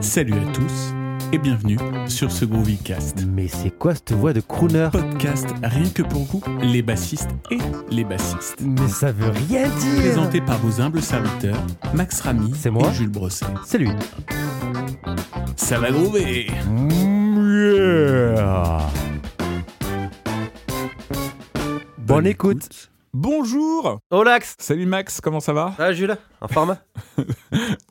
Salut à tous et bienvenue sur ce Groovycast. Mais c'est quoi cette voix de crooner? Podcast rien que pour vous, les bassistes et les bassistes. Mais ça veut rien dire Présenté par vos humbles serviteurs, Max Ramy C'est moi? Et Jules Brosset. C'est lui. Ça va groover Bonne écoute. Bonjour Olax Salut Max, comment ça va Ah Jules, en forme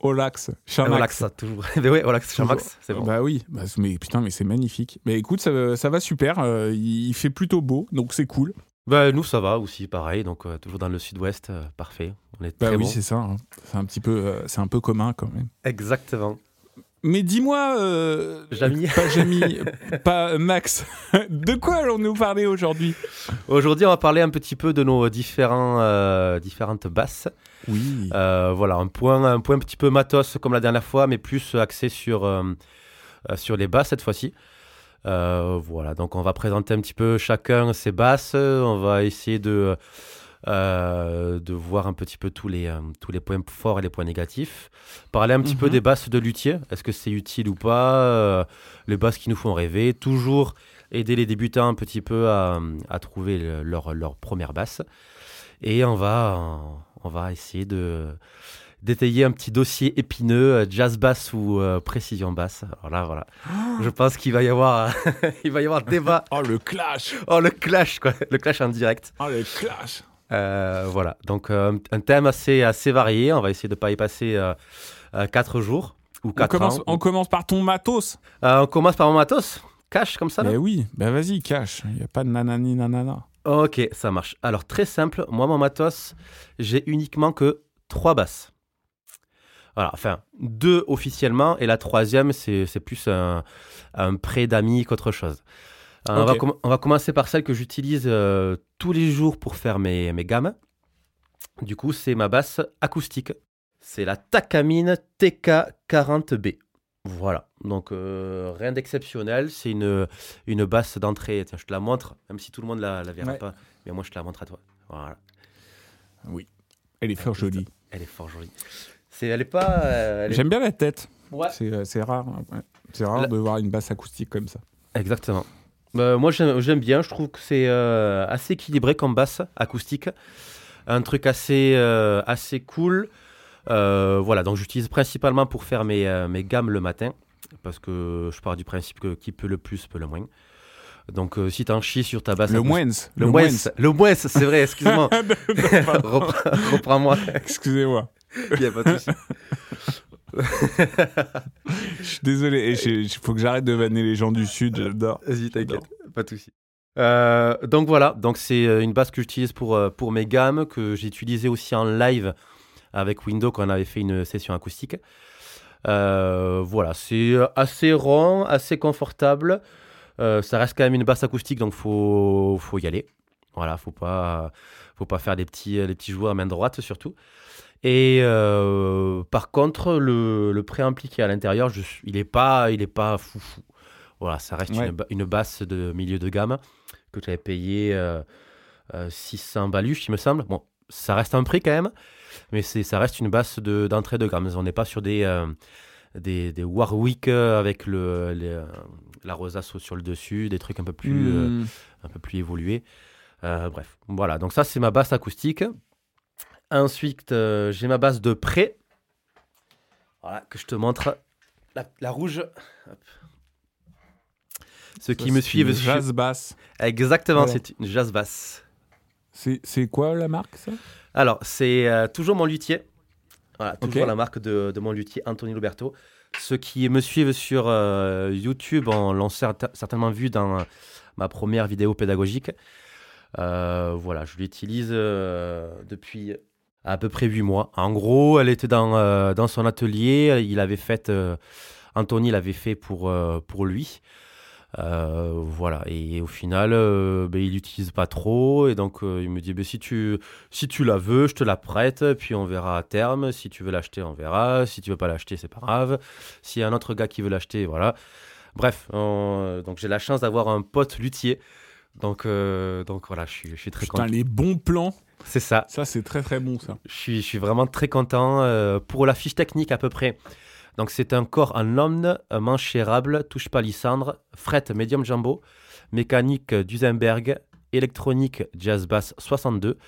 Olax, cher Ah, Max. Olax, ça, toujours. Mais ouais, Olax, cher Max, c'est bon. Bah oui, bah, mais putain, mais c'est magnifique. Mais écoute, ça, ça va super, euh, il fait plutôt beau, donc c'est cool. Bah nous ça va aussi, pareil, donc euh, toujours dans le sud-ouest, euh, parfait. On est Bah très oui, bon. c'est ça. hein. C'est un petit peu, c'est un peu commun quand même. Exactement. Mais dis-moi, euh, Jamy. pas Jamy, pas Max, de quoi allons-nous parler aujourd'hui? Aujourd'hui on va parler un petit peu de nos différents, euh, différentes basses. Oui. Euh, voilà, un point, un point un petit peu matos comme la dernière fois, mais plus axé sur, euh, sur les basses cette fois-ci. Voilà, donc on va présenter un petit peu chacun ses basses. On va essayer de, euh, de voir un petit peu tous les, euh, tous les points forts et les points négatifs. Parler un petit peu Mhm. des basses de luthier. Est-ce que c'est utile ou pas euh, Les basses qui nous font rêver? Toujours aider les débutants un petit peu à, à trouver le- leur, leur première basse. Et on va, on va essayer de d'étayer un petit dossier épineux, jazz basse ou euh, précision basse. Alors là, voilà. Je pense qu'il va y avoir, il va y avoir débat. Oh le clash Oh, le clash, quoi. Le clash en direct. Oh le clash Euh, voilà. Donc, euh, un thème assez, assez varié. On va essayer de ne pas y passer 4 jours ou on 4 commence, ans. on commence par ton matos. Euh, on commence par mon matos. Cash, comme ça, là Mais oui, bah vas-y, cash. Il n'y a pas de nanani nanana. Ok, ça marche. Alors, très simple. Moi, mon matos, j'ai uniquement que 3 basses. Voilà, enfin, deux officiellement, et la troisième, c'est c'est plus un, un prêt d'amis qu'autre chose. Euh, on, va Ok. com- on va commencer par celle que j'utilise euh, tous les jours pour faire mes, mes gammes. Du coup, c'est ma basse acoustique. C'est la Takamine TK40B. Voilà, donc euh, rien d'exceptionnel. C'est une, une basse d'entrée. Tiens, je te la montre, même si tout le monde la, la verra Ouais. pas. Mais moi, je te la montre à toi. Voilà. Elle est fort jolie. Elle est fort jolie. C'est, elle est pas. euh, elle est- J'aime bien la tête. Ouais. C'est c'est rare. ouais. C'est rare La- de voir une basse acoustique comme ça. Exactement. Bah, moi, j'aime, bien. Je trouve que c'est euh, assez équilibré comme basse acoustique. Un truc assez, euh, assez cool. Euh, voilà, donc j'utilise principalement pour faire mes, mes gammes le matin. Parce que je pars du principe que qui peut le plus peut le moins. Donc, euh, si t'en chies sur ta basse Le moins. Le moins. Le moins, c'est vrai, excuse-moi. Reprends- Reprends-moi. Excusez-moi. Il y a pas de souci. Je suis désolé. Il faut que j'arrête de vanner les gens du Sud. J'adore. Vas-y, t'inquiète, pas de souci. Euh, donc voilà, donc c'est euh, une basse que j'utilise pour, euh, pour mes gammes, que j'ai utilisé aussi en live avec Windows quand on avait fait une session acoustique. Euh, voilà, c'est assez rond, assez confortable. Euh, ça reste quand même une basse acoustique, donc faut faut y aller. Voilà, faut pas faut pas faire des petits les petits joueurs à main droite surtout. Et euh, par contre, le, le préampli qui est à l'intérieur, je il est pas il est pas foufou. Voilà, ça reste Ouais. une, une basse de milieu de gamme que j'avais payé euh, euh, 600 baluches, il me semble. Bon, ça reste un prix quand même, mais c'est ça reste une basse de- d'entrée de, gamme. On n'est pas sur des, euh, des, des Warwick euh, avec le, les, la rosace sur le dessus, des trucs un peu plus, Hmm. un peu plus évolués. Bref, voilà. Donc ça, c'est ma basse acoustique. Ensuite, euh, j'ai ma basse de près. Voilà, que je te montre. La, la rouge. Hop. Ceux qui me suivent. une Jazz basse. Exactement, Voilà. c'est une jazz basse. C'est quoi la marque ça? Alors, c'est euh, toujours mon luthier. Voilà, toujours la marque de, de mon luthier, Anthony Loberto. Ceux qui me suivent sur euh, YouTube en- l'ont certa- certainement vu dans euh, ma première vidéo pédagogique. Voilà, je l'utilise depuis à peu près 8 mois. En gros, elle était dans, euh, dans son atelier. Il avait fait, euh, Anthony l'avait fait pour, euh, pour lui. Voilà, et au final, ben, il l'utilise pas trop. Et donc, il me dit ben, si, tu, si tu la veux, je te la prête. Puis on verra à terme. Si tu veux l'acheter, on verra. Si tu veux pas l'acheter, c'est pas grave. S'il y a un autre gars qui veut l'acheter, voilà. Bref, on- donc j'ai la chance d'avoir un pote luthier. Donc, donc voilà, je suis, je suis très Putain, content. les bons plans. C'est ça. Ça, c'est très très bon ça. Je suis, je suis vraiment très content. euh, pour la fiche technique à peu près, Donc c'est un corps en lomne, manche érable, touche palissandre, fret médium jumbo, mécanique Duesenberg, électronique jazz bass 62.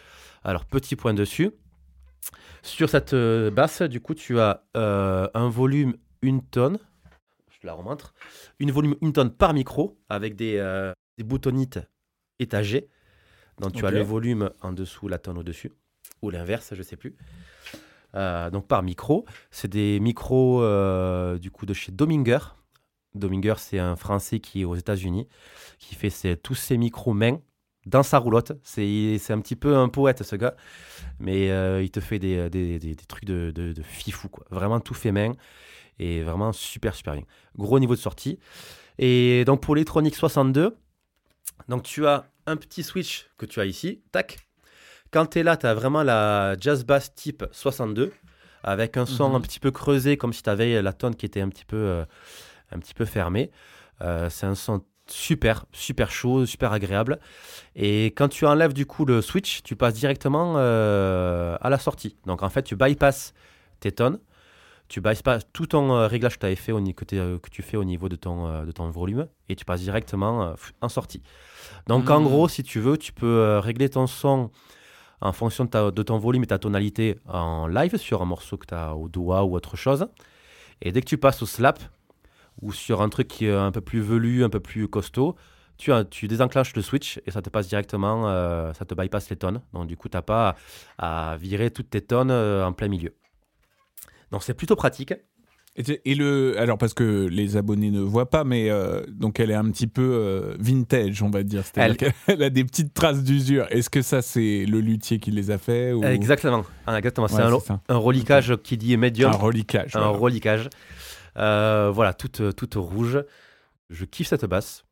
Alors petit point dessus. Sur cette euh, basse, du coup, tu as euh, un volume une tonne. Je la remontre. Une volume une tonne par micro avec des, euh, des boutonnites étagées. Donc tu as le volume en dessous, la tonne au-dessus. Ou l'inverse, je sais plus. Euh, donc par micro. C'est des micros euh, du coup de chez Dominger. Dominger, c'est un Français qui est aux États-Unis, qui fait ses- tous ses micros main dans sa roulotte. C'est c'est un petit peu un poète, ce gars. Mais euh, il te fait des, des- des- des trucs de, de, de fifou, quoi. Vraiment tout fait main. Et vraiment super, super bien. Gros niveau de sortie. Et donc pour l'électronique 62, donc tu as un petit switch que tu as ici. Tac. Quand tu es là, tu as vraiment la jazz bass type 62 avec un son Mhm. un petit peu creusé comme si tu avais la tonne qui était un petit peu, euh, un petit peu fermée. Euh, c'est un son super, super chaud, super agréable. Et quand tu enlèves du coup le switch, tu passes directement euh, à la sortie. Donc en fait, tu bypasses tes tonnes, tu bypasses tout ton euh, réglage que, t'avais fait au, que, euh, que tu fais au niveau de ton, euh, de ton volume et tu passes directement en sortie. Donc en Mhm. gros, si tu veux, tu peux régler ton son en fonction de, ta- de ton volume et ta tonalité en live sur un morceau que tu as au doigt ou autre chose. Et dès que tu passes au slap ou sur un truc qui est un peu plus velu, un peu plus costaud, tu, désenclenches le switch et ça te passe directement, euh, ça te bypass les tonnes. Donc du coup, tu n'as pas à, à virer toutes tes tonnes euh, en plein milieu. Donc c'est plutôt pratique. Et, le, alors parce que les abonnés ne voient pas, mais euh, donc elle est un petit peu euh, vintage, on va dire. Qu'elle a des petites traces d'usure. Est-ce que ça c'est le luthier qui les a fait ou... Exactement. Ah, exactement. C'est Ouais, un, un reliquage qui dit médium. Un reliquage. un voilà. reliquage. Euh, voilà, toute, toute rouge. Je kiffe cette basse.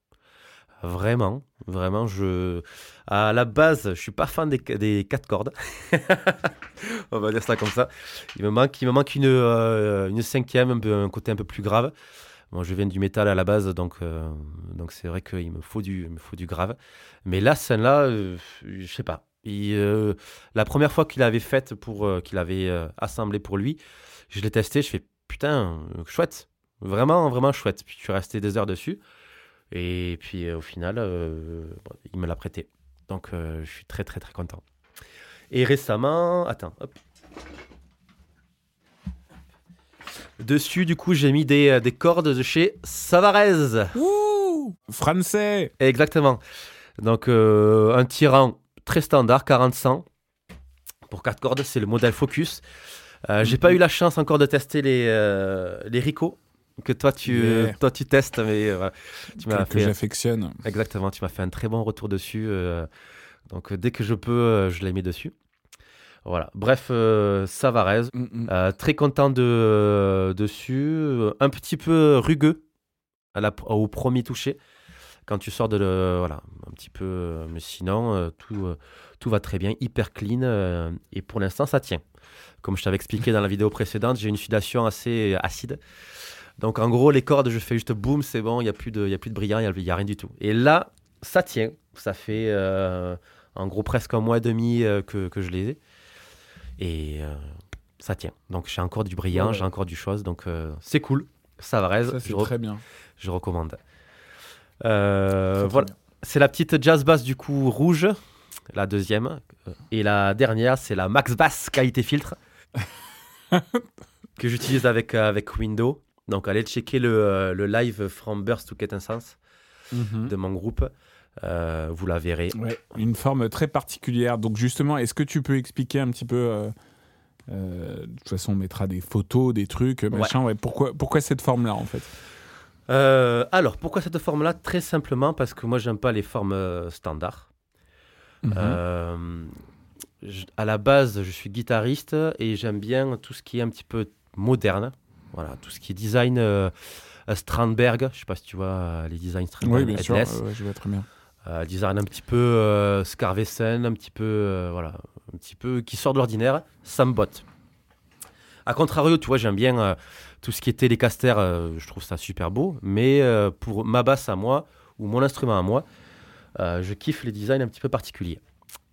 Vraiment, vraiment, je... À la base, je suis pas fan des, quatre cordes. On va dire ça comme ça. Il me manque, il me manque une, euh, une cinquième, un, un côté un peu plus grave. Bon, je viens du métal à la base, donc euh, donc c'est vrai qu'il me faut du, me faut du grave. Mais là, celle-là, euh, je sais pas. Euh, la première fois qu'il avait faite pour, qu'il avait assemblé pour lui, je l'ai testé, je fais putain, chouette. Vraiment, vraiment chouette. Puis je suis resté des heures dessus. Et puis euh, au final, euh, bon, il me l'a prêté. Donc euh, je suis très, très, très content. Et récemment, attends, hop. Dessus, du coup, j'ai mis des, des cordes de chez Savarez. Ouh Français Exactement. Donc, euh, un tirant très standard, 40-100. Pour 4 cordes, c'est le modèle Focus. Euh, J'ai pas eu la chance encore de tester les, euh, les Rico que toi tu, Yeah. toi tu testes, mais euh, voilà. tu m'as que, j'affectionne. exactement, tu m'as fait un très bon retour dessus. euh, donc euh, dès que je peux, je les mets dessus. Voilà. Bref, euh, Savarez, Mm, mm. euh, très content de, euh, dessus. Un petit peu rugueux à la, au premier toucher. Quand tu sors de le. Voilà, un petit peu. Mais sinon, tout, tout va très bien, hyper clean. et pour l'instant, ça tient. Comme je t'avais expliqué dans la vidéo précédente, j'ai une sudation assez acide. Donc en gros, les cordes, je fais juste boum, c'est bon, il n'y a, plus de- y a plus de brillant, il n'y a, rien du tout. Et là, ça tient. Ça fait euh, en gros presque un mois et demi euh, que, que je les ai. Et euh, ça tient. Donc j'ai encore du brillant, Ouais. j'ai encore du chose. Donc euh, c'est cool. Ça va, Ça, je, c'est très bien. je recommande. Voilà. bien. C'est la petite jazz bass du coup rouge, la deuxième. Et la dernière, c'est la Max Bass qualité filtre que j'utilise avec, avec Windows. Donc allez checker le, euh, le live From Burst to Quintessence Mhm. de mon groupe. Euh, vous la verrez. Ouais, une forme très particulière. Donc justement, est-ce que tu peux expliquer un petit peu euh, euh, De toute façon, on mettra des photos, des trucs, machin. Ouais. Pourquoi, pourquoi cette forme-là, en fait? Alors, pourquoi cette forme-là? Très simplement parce que moi, j'aime pas les formes standards. Mhm. Je- à la base, je suis guitariste et j'aime bien tout ce qui est un petit peu moderne. Voilà, tout ce qui est design euh, euh, Strandberg. Je sais pas si tu vois euh, les designs Strandberg. Oui, bien sûr. Je vois très bien. Design un petit peu Scarvesen, un petit peu voilà, un petit peu qui sort de l'ordinaire. Ça me botte. A contrario, tu vois, j'aime bien euh, tout ce qui est Telecaster. euh, je trouve ça super beau. Mais euh, pour ma basse à moi ou mon instrument à moi, je kiffe les designs un petit peu particuliers.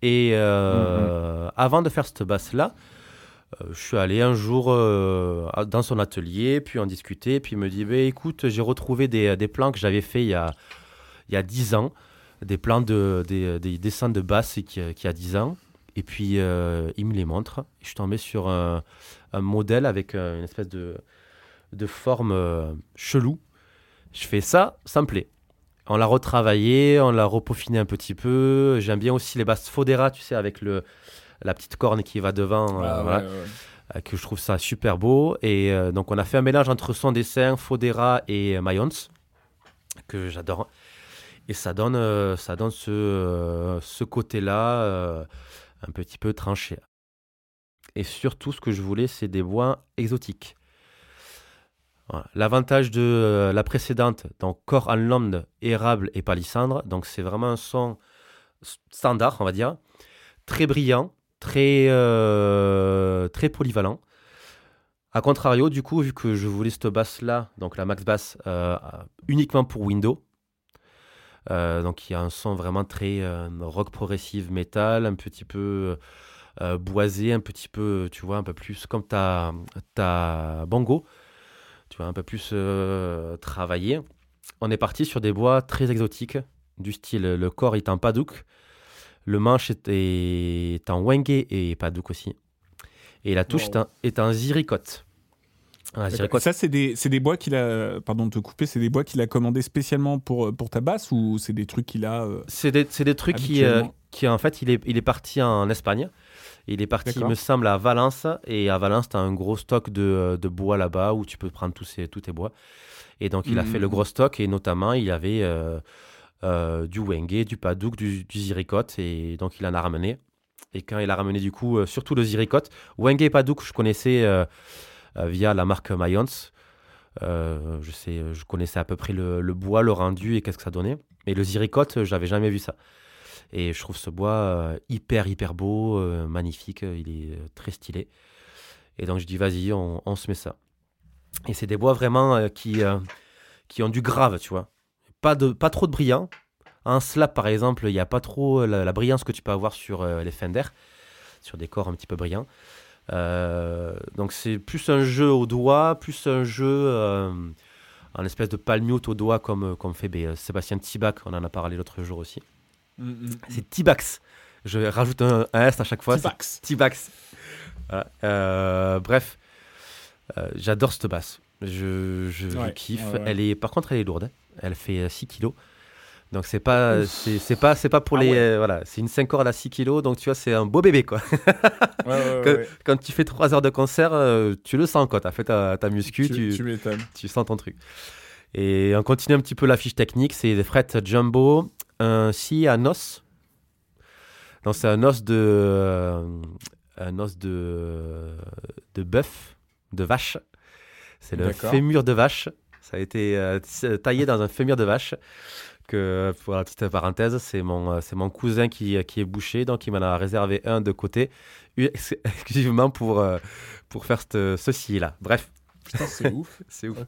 Et euh, avant de faire cette basse là, Euh, je suis allé un jour euh, dans son atelier, puis en discuter, puis il me dit bah, écoute, j'ai retrouvé des, plans que j'avais fait il y a, il y a 10 ans, des plans de, des, des dessins de basse qui, a 10 ans. Et puis euh, il me les montre. Je suis tombé sur un, modèle avec une espèce de, forme chelou. Je fais ça, ça me plaît. On l'a retravaillé, on l'a repeaufiné un petit peu. J'aime bien aussi les basses Fodera, tu sais, avec le, la petite corne qui va devant. Euh, ah, euh, que je trouve ça super beau. Et euh, donc, on a fait un mélange entre son dessin, Fodera et Mayons, que j'adore. Et ça donne, ça donne ce, ce côté-là un petit peu tranché. Et surtout, ce que je voulais, c'est des bois exotiques. L'avantage de la précédente, donc corps en lande, érable et palissandre, donc c'est vraiment un son standard, on va dire, très brillant, très, euh, très polyvalent. A contrario, du coup, vu que je voulais cette basse-là, donc la max basse, euh, uniquement pour Windows, euh, donc il y a un son vraiment très rock progressive metal, un petit peu boisé, un petit peu, tu vois, un peu plus comme ta, ta bongo, tu vois, un peu plus travaillé. On est parti sur des bois très exotiques, du style le corps est un padouk, le manche est, en wenge et padouk aussi. Et la touche est, un, ziricote. Ça, c'est des, des, bois qu'il a. Pardon de te couper, c'est des bois qu'il a commandé spécialement pour, pour ta basse ou c'est des trucs qu'il a. Euh, c'est des, des, trucs qui, euh, qui, en fait, il est, il est parti en Espagne. Il est parti, il me semble, à Valence. Et à Valence, tu as un gros stock de, de bois là-bas où tu peux prendre tous, ces, tous tes bois. Et donc, il a fait le mmh. gros stock et notamment, il avait. Euh, euh, du Wenge, du Padouk, du, du Ziricote, et donc il en a ramené. Et quand il a ramené du coup, euh, surtout le Ziricote, Wenge et Padouk, je connaissais euh, via la marque Mayons. je, sais, je connaissais à peu près le, bois, le rendu et qu'est-ce que ça donnait. Mais le Ziricote, j'avais jamais vu ça. Et je trouve ce bois hyper, hyper beau, magnifique, il est très stylé. Et donc je dis, vas-y, on, on, se met ça. Et c'est des bois vraiment qui, qui ont du grave, tu vois pas, de, pas trop de brillant. Un slap, par exemple, il n'y a pas trop la, brillance que tu peux avoir sur euh, les Fender, sur des corps un petit peu brillants. Euh, donc c'est plus un jeu au doigt, plus un jeu euh, en espèce de palmute au doigt comme, comme fait ben, Sébastien Tibac, on en a parlé l'autre jour aussi. Mm, mm, mm. C'est Tibax. Je rajoute un, S à chaque fois. Tibax. Tibax. bref, j'adore cette basse. Je, je, kiffe. Elle est, par contre, elle est lourde. Elle fait 6 euh, kilos. Donc c'est pas c'est pas c'est pas pour ah les euh, voilà c'est une 5 cordes à 6 kilos donc tu vois c'est un beau bébé quoi. quand, tu fais 3 heures de concert euh, tu le sens quand tu as fait ta, ta muscu tu, tu, tu, sens ton truc. Et on continue un petit peu la fiche technique c'est des frettes jumbo un scie à noce. Donc c'est un os de un os de de bœuf de vache. C'est le fémur de vache ça a été euh, taillé dans un fémur de vache. Que, pour la petite parenthèse, c'est mon, euh, c'est mon cousin qui, qui est boucher, donc il m'en a réservé un de côté, exclusivement pour, euh, pour faire ceci-là. Bref. c'est ouf. c'est ouf.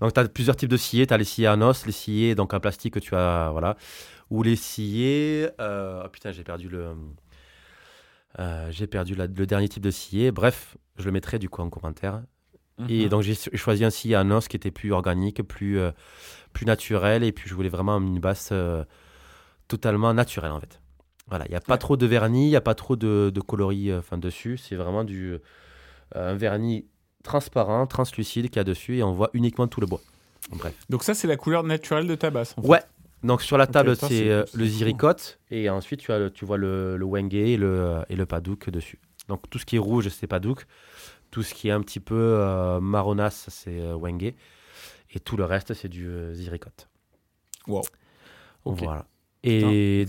Donc, tu as plusieurs types de sciés. Tu as les sciés en os, les sciés donc en plastique que tu as. Voilà. Ou les sciés. oh putain, j'ai perdu le. j'ai perdu le dernier type de scié. Bref, je le mettrai du coup en commentaire. Et mhm. donc j'ai choisi ainsi un os qui était plus organique, plus, euh, plus naturel. Et puis je voulais vraiment une basse euh, totalement naturelle en fait. Voilà, il n'y a pas trop de vernis, il n'y a pas trop de, de coloris euh, dessus. C'est vraiment du, un vernis transparent, translucide qu'il y a dessus et on voit uniquement tout le bois. Bref. Donc ça c'est la couleur naturelle de ta basse en fait. Ouais. Donc sur la table c'est le ziricote et ensuite tu, as, tu vois le, le wenge et le, et le padouk dessus. Donc tout ce qui est rouge c'est padouk. Tout ce qui est un petit peu euh, marronasse, c'est euh, Wenge. Et tout le reste, c'est du euh, Ziricote. Wow. Voilà. Et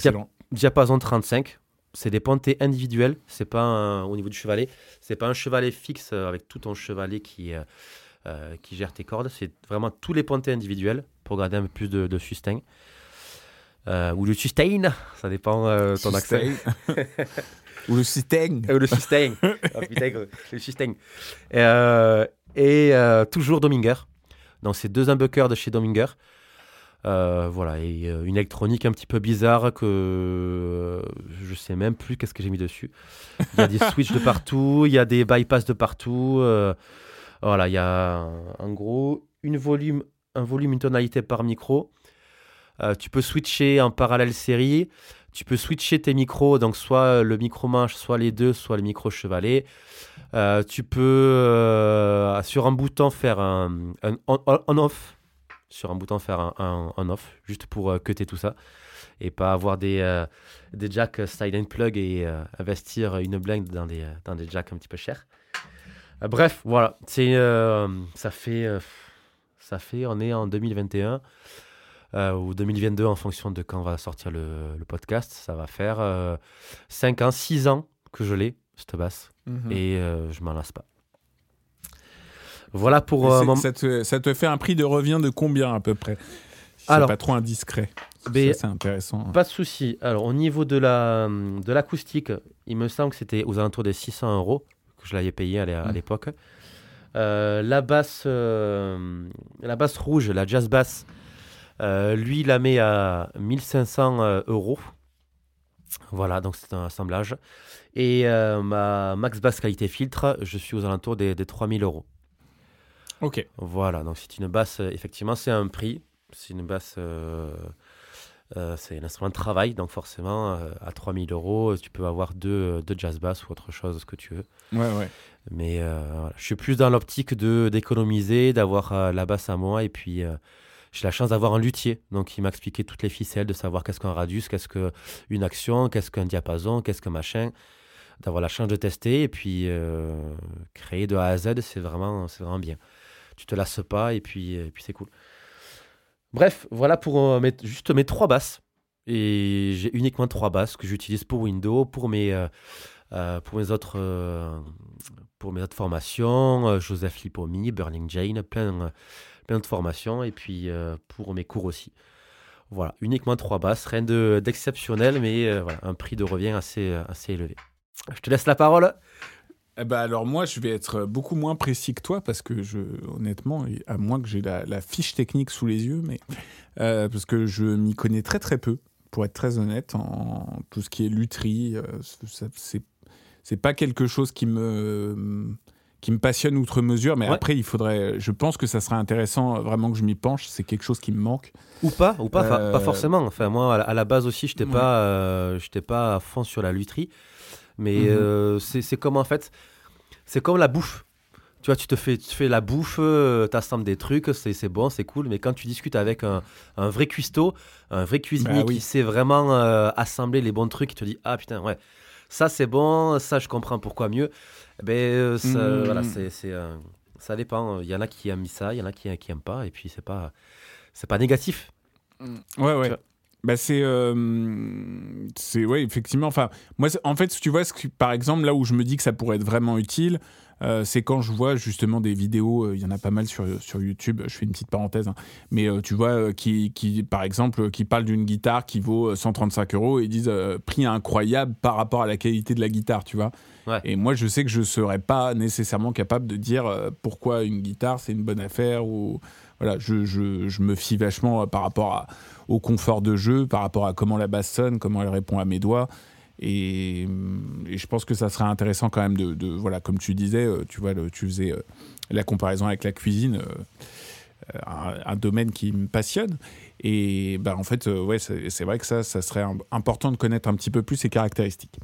diapason 35, c'est des pontées individuelles. C'est pas au niveau du chevalet, c'est pas un chevalet fixe avec tout ton chevalet qui, qui gère tes cordes. C'est vraiment tous les pontées individuelles pour garder un peu plus de, de sustain. ou le sustain, ça dépend de ton accès. Ou le sustain. Ou le oh, putain, le. Euh, et euh, toujours Dominger. Donc, c'est deux humbuckers de chez Dominger. voilà, et une électronique un petit peu bizarre que je sais même plus qu'est-ce que j'ai mis dessus. Il y a des switches de partout, il y a des bypass de partout. voilà, il y a en gros une volume, un volume, une tonalité par micro. tu peux switcher en parallèle série. Tu peux switcher tes micros, donc soit le micro manche, soit les deux, soit le micro chevalet. Euh, tu peux euh, sur un bouton faire un, on-off, sur un bouton faire un, on-off, juste pour euh, cutter tout ça et pas avoir des, des jacks silent plug et investir une blinde dans des, dans des jacks un petit peu chers. bref, voilà, c'est fait ça fait on est en 2021 ou 2022 en fonction de quand va sortir le, podcast. Ça va faire 5 ans, 6 ans que je l'ai, cette basse. Mhm. Et euh, je m'en lasse pas. Voilà pour. Euh, ça, te, fait un prix de revient de combien à peu près? Alors, pas trop indiscret. c'est intéressant. Pas de souci. Alors, au niveau de la de l'acoustique, il me semble que c'était aux alentours des 600 euros que je l'avais payé à mhm. l'époque. Euh, la basse, la basse rouge, la jazz bass, lui, il la met à 1500 euros. Voilà, donc c'est un assemblage. Et euh, ma max basse qualité filtre, je suis aux alentours des, 3000 euros. Ok. Voilà, donc c'est une basse, effectivement, c'est un prix. C'est une basse, euh, euh, c'est un instrument de travail, donc forcément, à 3000 euros, tu peux avoir deux, deux jazz bass ou autre chose, ce que tu veux. Ouais, ouais. Mais je suis plus dans l'optique de d'économiser, d'avoir la basse à moi et puis j'ai la chance d'avoir un luthier, donc il m'a expliqué toutes les ficelles, de savoir qu'est-ce qu'un radius, qu'est-ce qu'une action, qu'est-ce qu'un diapason, qu'est-ce que machin, d'avoir la chance de tester et puis euh, créer de A à Z, c'est vraiment, c'est vraiment bien. Tu te lasses pas et puis, puis c'est cool. Bref, voilà pour euh, juste mes trois basses. Et j'ai uniquement trois basses que j'utilise pour Windows, pour mes, euh, pour mes autres pour mes autres formations, Joseph Lipomi, Burning Jane, plein plein de formations et puis euh, pour mes cours aussi. Voilà, uniquement trois basses, rien d'exceptionnel, mais euh, un prix de revient assez, euh, assez élevé. Je te laisse la parole. Eh ben alors moi, je vais être beaucoup moins précis que toi parce que je, honnêtement, à moins que j'ai la, fiche technique sous les yeux, mais parce que je m'y connais très très peu, pour être très honnête, en tout ce qui est lutherie, c'est pas quelque chose qui me qui me passionne outre mesure, mais après, il faudrait. Je pense que ça serait intéressant vraiment que je m'y penche. C'est quelque chose qui me manque. Ou pas, ou pas, pas euh, forcément. Enfin, moi, à la base aussi, je n'étais pas, euh, pas à fond sur la lutherie. Mais mhm. euh, c'est comme en fait, c'est comme la bouffe. Tu vois, tu te fais, tu fais la bouffe, tu assembles des trucs, c'est bon, c'est cool. Mais quand tu discutes avec un, un vrai cuistot, un vrai cuisinier bah qui sait vraiment assembler les bons trucs, il te dit Ah putain, ouais, ça c'est bon, ça je comprends pourquoi mieux. Eh ben, euh, ça, mmh. voilà, c'est, euh, ça dépend. Il y en a qui aiment ça, il y en a qui, qui aiment pas, et puis c'est pas, c'est pas négatif. Mmh. Ouais, ouais. Bah c'est, euh, c'est ouais, effectivement. Enfin, moi, en fait, tu vois, ce par exemple, là où je me dis que ça pourrait être vraiment utile, euh, c'est quand je vois justement des vidéos, euh, il y en a pas mal sur, sur YouTube, je fais une petite parenthèse, hein, mais euh, tu vois, qui, qui, par exemple, qui parlent d'une guitare qui vaut 135 euros et disent prix incroyable par rapport à la qualité de la guitare, tu vois. Et moi, je sais que je serais pas nécessairement capable de dire pourquoi une guitare c'est une bonne affaire ou voilà, je, je, je me fie vachement par rapport à, au confort de jeu, par rapport à comment la basse sonne, comment elle répond à mes doigts. Et, je pense que ça serait intéressant quand même de, voilà, comme tu disais, euh, tu vois, tu faisais euh, la comparaison avec la cuisine, euh, un, domaine qui me passionne. Et ben en fait, ouais, c'est vrai que ça, ça serait important de connaître un petit peu plus ses caractéristiques.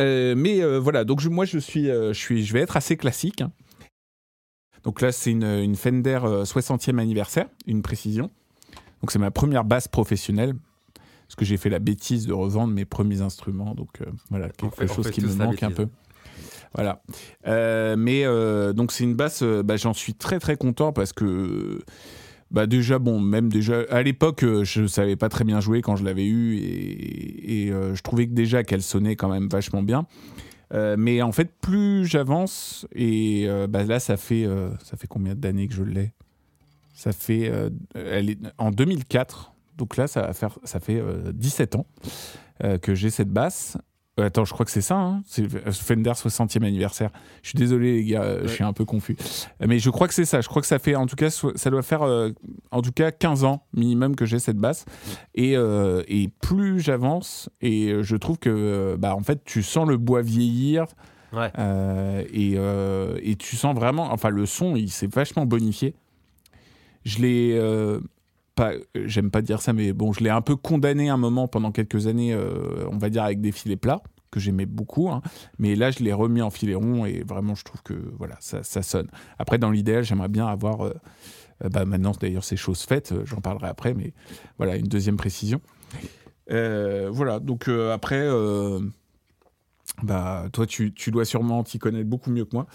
mais voilà, donc moi je suis, je suis, je vais être assez classique. Hein. Donc là, c'est une, une, Fender 60e anniversaire, une précision. Donc c'est ma première basse professionnelle parce que j'ai fait la bêtise de revendre mes premiers instruments. Donc euh, voilà, quelque chose qui me manque un peu. Voilà. Euh, mais euh, donc c'est une basse, bah, j'en suis très très content parce que bah déjà bon même déjà à l'époque je savais pas très bien jouer quand je l'avais eu et, et je trouvais que déjà qu'elle sonnait quand même vachement bien. mais en fait plus j'avance et bah, là ça fait ça fait combien d'années que je l'ai? Ça fait elle est en 2004 donc là, ça, va faire, ça fait 17 euh, ans euh, que j'ai cette basse. Attends, je crois que c'est ça, hein c'est Fender 60e anniversaire. Je suis désolé les gars, je suis un peu confus. Mais je crois que c'est ça, je crois que ça fait, en tout cas, ça doit faire en tout cas 15 ans minimum que j'ai cette basse. Et, et plus j'avance, et je trouve que, bah, en fait, tu sens le bois vieillir. Ouais. et, et tu sens vraiment, enfin le son, il s'est vachement bonifié. Je l'ai j'aime pas dire ça, mais bon, je l'ai un peu condamné un moment pendant quelques années, euh, on va dire avec des filets plats que j'aimais beaucoup, hein. mais là je l'ai remis en filet rond et vraiment je trouve que voilà ça, ça sonne. Après dans l'idéal j'aimerais bien avoir, euh, euh, bah, maintenant d'ailleurs c'est chose faite, j'en parlerai après, mais voilà une deuxième précision. voilà donc après bah, toi, tu, tu dois sûrement t'y connaître beaucoup mieux que moi.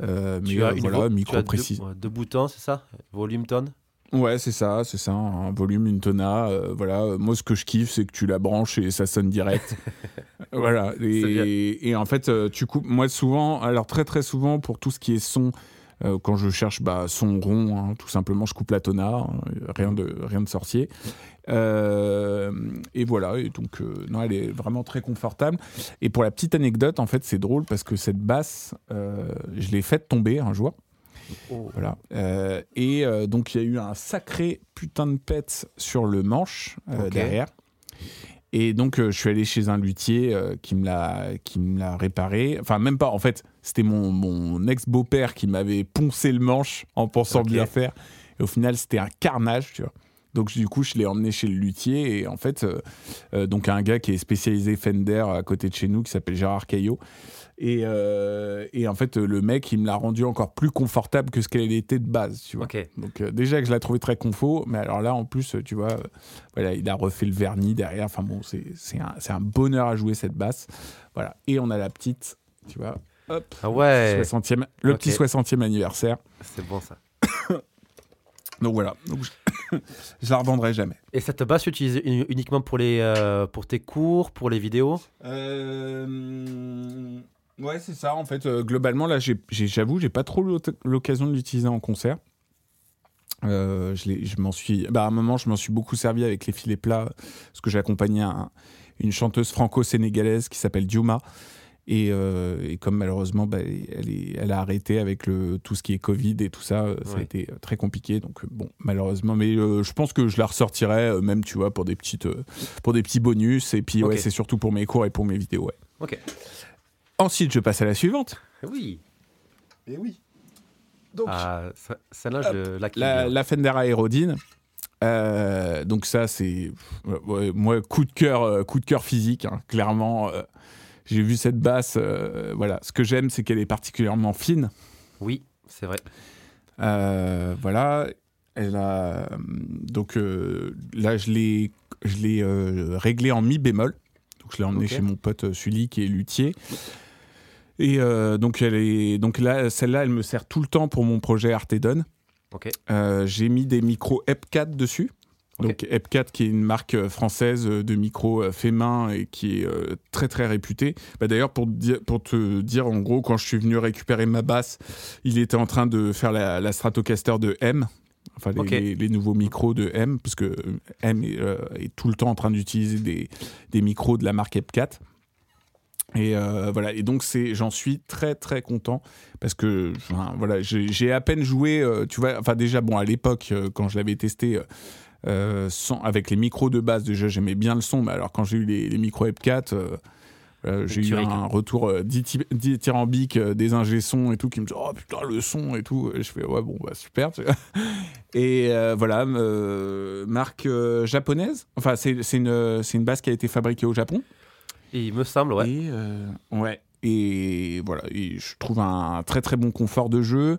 mais tu as voilà, micro précis. Deux, deux, boutons, c'est ça? Volume tonne? Ouais, c'est ça, c'est ça, un volume, une tona. Euh, voilà, moi ce que je kiffe, c'est que tu la branches et ça sonne direct. voilà, et, et, en fait, euh, tu coupes. Moi souvent, alors très très souvent pour tout ce qui est son, euh, quand je cherche bah, son rond, hein, tout simplement, je coupe la tona, hein, rien de rien de sorcier. et voilà, et donc non, elle est vraiment très confortable. Et pour la petite anecdote, en fait, c'est drôle parce que cette basse, je l'ai faite tomber un jour. Oh. Voilà. Euh, et euh, donc, il y a eu un sacré putain de pet sur le manche euh, derrière. Et donc, je suis allé chez un luthier qui me l'a réparé. Enfin, même pas. En fait, c'était mon, mon ex-beau-père qui m'avait poncé le manche en pensant bien faire. Et au final, c'était un carnage, tu vois. Donc du coup, je l'ai emmené chez le luthier et en fait, donc un gars qui est spécialisé Fender à côté de chez nous, qui s'appelle Gérard Caillot, euh, et, en fait, le mec, il me l'a rendu encore plus confortable que ce qu'elle était de base, tu vois. Donc euh, déjà que je l'ai trouvé très confort, mais alors là, en plus, tu vois, euh, voilà, il a refait le vernis derrière. Enfin bon, c'est un, un, bonheur à jouer cette basse. Voilà. Et on a la petite, tu vois. Hop. Ah ouais. 60e, le petit 60e anniversaire. C'est bon ça. Donc voilà. Donc, je, je la revendrai jamais. Et cette basse, tu l'utilises uniquement pour, les, pour tes cours, pour les vidéos? Euh... Ouais, c'est ça. En fait, euh, globalement, là, j'avoue, j'ai pas trop l'occasion de l'utiliser en concert. Euh, je, m'en suis, bah, à un moment, je m'en suis beaucoup servi avec les filets plats, parce que j'ai accompagné une chanteuse franco-sénégalaise qui s'appelle Diouma. Et, euh, comme malheureusement, bah, elle, est, elle a arrêté avec le, tout ce qui est Covid et tout ça, ça a été très compliqué. Donc, bon, malheureusement, mais je pense que je la ressortirai, même, tu vois, pour des, petites, pour des petits bonus. Et puis, ouais, c'est surtout pour mes cours et pour mes vidéos. Ouais. Ok. Ensuite, je passe à la suivante. Oui. Et oui. Donc, ah, celle-là, je la, la, la Fender Aerodine. Euh, donc ça, c'est moi coup de cœur, euh, coup de cœur physique. Hein, clairement, euh, j'ai vu cette basse. voilà, ce que j'aime, c'est qu'elle est particulièrement fine. Oui, c'est vrai. voilà, elle a donc là, je l'ai, je l'ai réglé en mi bémol. Donc je l'ai emmené chez mon pote Sully qui est luthier. Et euh, donc, elle est, donc là, celle-là, elle me sert tout le temps pour mon projet Artedon. Euh, j'ai mis des micros EP4 dessus. Donc EP4 qui est une marque euh, française de micros fait main et qui est très très réputée. Bah, D'ailleurs pour, pour te dire en gros quand je suis venu récupérer ma basse, il était en train de faire la, Stratocaster de M. Enfin, les, nouveaux micros de M, parce que M est, est tout le temps en train d'utiliser des, des, micros de la marque EP4. Et euh, voilà, et donc c'est, j'en suis très très content parce que voilà, j'ai à peine joué, euh, tu vois, enfin déjà bon à l'époque euh, quand je l'avais testé sans, avec les micros de base déjà j'aimais bien le son, mais alors quand j'ai eu les, micros Ep4, j'ai eu un retour dithyrambique des ingé sons et tout qui me dit oh putain le son et tout, et je fais ouais bon bah super, et voilà marque japonaise, enfin c'est une c'est une basse qui a été fabriquée au Japon. Il me semble, ouais. Et, euh, ouais. Et voilà, je trouve un très très bon confort de jeu.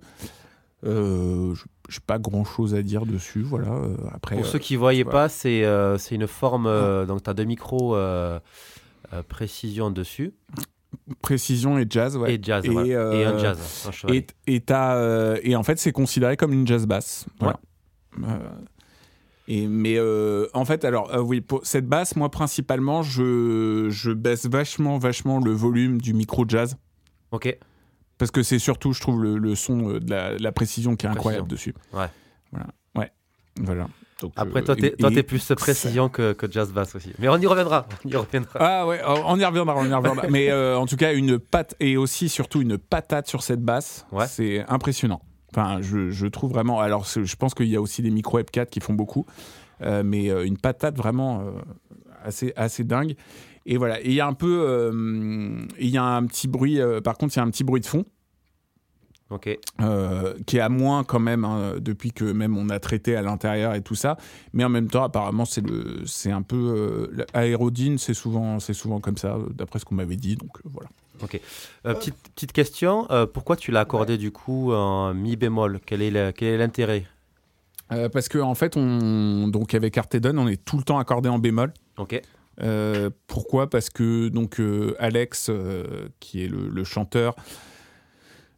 Euh, je n'ai pas grand chose à dire dessus. Voilà. Euh, après, Pour ceux qui ne voyaient pas, c'est c'est une forme. donc, tu as deux micros précision dessus. Précision et jazz, ouais. Et jazz, et, un jazz. et, et, et en fait, c'est considéré comme une jazz basse. Voilà. Et, mais euh, en fait, alors euh, oui, pour cette basse, moi principalement, je, je baisse vachement, vachement le volume du micro jazz. Ok. Parce que c'est surtout, je trouve, le, le son euh, de la, la, précision qui est incroyable dessus. Ouais. Voilà. Ouais. Voilà. Après, toi, t'es, toi, plus précision que, que jazz bass aussi. Mais on y reviendra. On y reviendra. Ah ouais, on y reviendra, on y reviendra. Mais en tout cas, une patte et aussi surtout une patate sur cette basse. C'est impressionnant. Enfin, je, je, trouve vraiment. Alors, je pense qu'il y a aussi des micro F4 qui font beaucoup, mais une patate vraiment assez, assez dingue. Et voilà. Et il y a un peu. Euh, il y a un petit bruit. Euh, par contre, il y a un petit bruit de fond. Ok. Euh, qui est à moins quand même hein, depuis que même on a traité à l'intérieur et tout ça. Mais en même temps, apparemment, c'est le, c'est un peu aérodine. C'est souvent, c'est souvent comme ça, d'après ce qu'on m'avait dit. Donc voilà. Ok. petite petite question. pourquoi tu l'as accordé du coup en mi bémol Quel est l'intérêt? Parce que en fait, on donc avec Artedon, on est tout le temps accordé en bémol. Ok. Euh, pourquoi? Parce que donc euh, Alex, euh, qui est le, chanteur,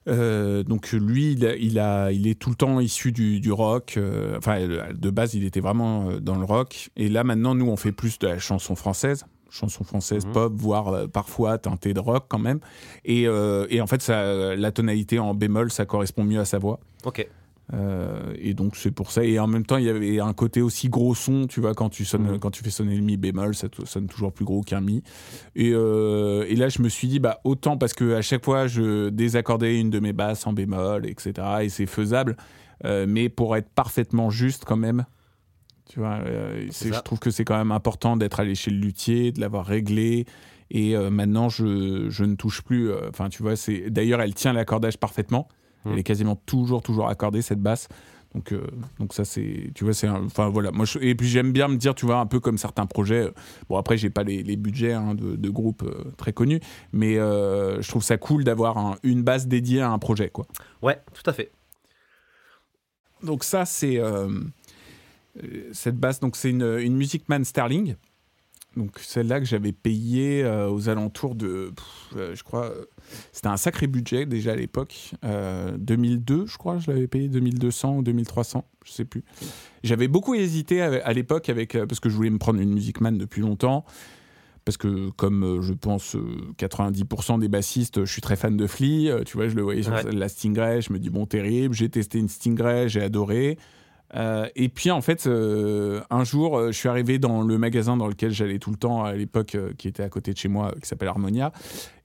donc lui, il, a, il, est tout le temps issu du, rock. enfin, de base, il était vraiment dans le rock. Et là, maintenant, nous, on fait plus de la chanson française chanson française mhm. pop, voire parfois teintée de rock quand même. Et, et en fait, ça, la tonalité en bémol, ça correspond mieux à sa voix. Ok. Euh, et donc c'est pour ça. Et en même temps, il y avait un côté aussi gros son, tu vois, quand tu, sonnes, mmh. quand tu fais sonner le mi bémol, ça sonne toujours plus gros qu'un mi. Et, euh, et, là, je me suis dit, bah autant parce que à chaque fois, je désaccordais une de mes basses en bémol, etc. Et c'est faisable, euh, mais pour être parfaitement juste quand même. Tu vois, je trouve que c'est quand même important d'être allé chez le luthier, de l'avoir réglé. Et maintenant, je, je, ne touche plus. Enfin, tu vois, c'est d'ailleurs, elle tient l'accordage parfaitement. Elle est quasiment toujours, toujours accordée, cette basse. Donc, euh, donc ça, c'est, tu vois, c'est, enfin voilà. Moi, et puis j'aime bien me dire, tu vois, un peu comme certains projets. Euh, bon, après, j'ai pas les, les budgets hein, de, de, groupes euh, très connus, mais je trouve ça cool d'avoir une basse dédiée à un projet, quoi. Ouais, tout à fait. Donc ça, c'est cette basse. Donc c'est une, une Music Man Sterling. Donc celle-là que j'avais payée euh, aux alentours de, euh, je crois, euh, c'était un sacré budget déjà à l'époque, 2002 je crois, je l'avais payé 2200 ou 2300, je sais plus. J'avais beaucoup hésité à, l'époque avec, parce que je voulais me prendre une Music Man depuis longtemps, parce que comme je pense 90% des bassistes, je suis très fan de Flea, tu vois, je le voyais sur la Stingray, je me dis bon terrible, j'ai testé une Stingray, j'ai adoré. Euh, et puis en fait, euh, un jour, euh, je suis arrivé dans le magasin dans lequel j'allais tout le temps à l'époque, qui était à côté de chez moi, qui s'appelle Harmonia.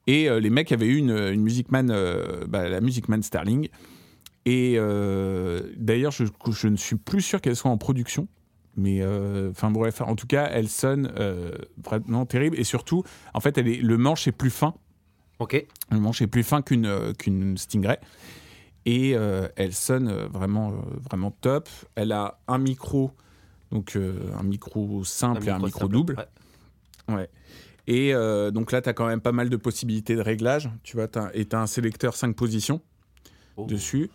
Et les mecs avaient eu une, une Music Man, bah, la Music Man Sterling. Et d'ailleurs, je, je, ne suis plus sûr qu'elle soit en production. Mais enfin bref, en tout cas, elle sonne vraiment terrible. Et surtout, en fait, elle est, le manche est plus fin. Ok. Le manche est plus fin qu'une qu'une Stingray et euh, elle sonne euh, vraiment, euh, vraiment top. Elle a un micro, donc un micro simple et un micro double. Ouais. Et donc là, tu as quand même pas mal de possibilités de réglage. Tu vois, et tu as un sélecteur 5 positions oh. dessus.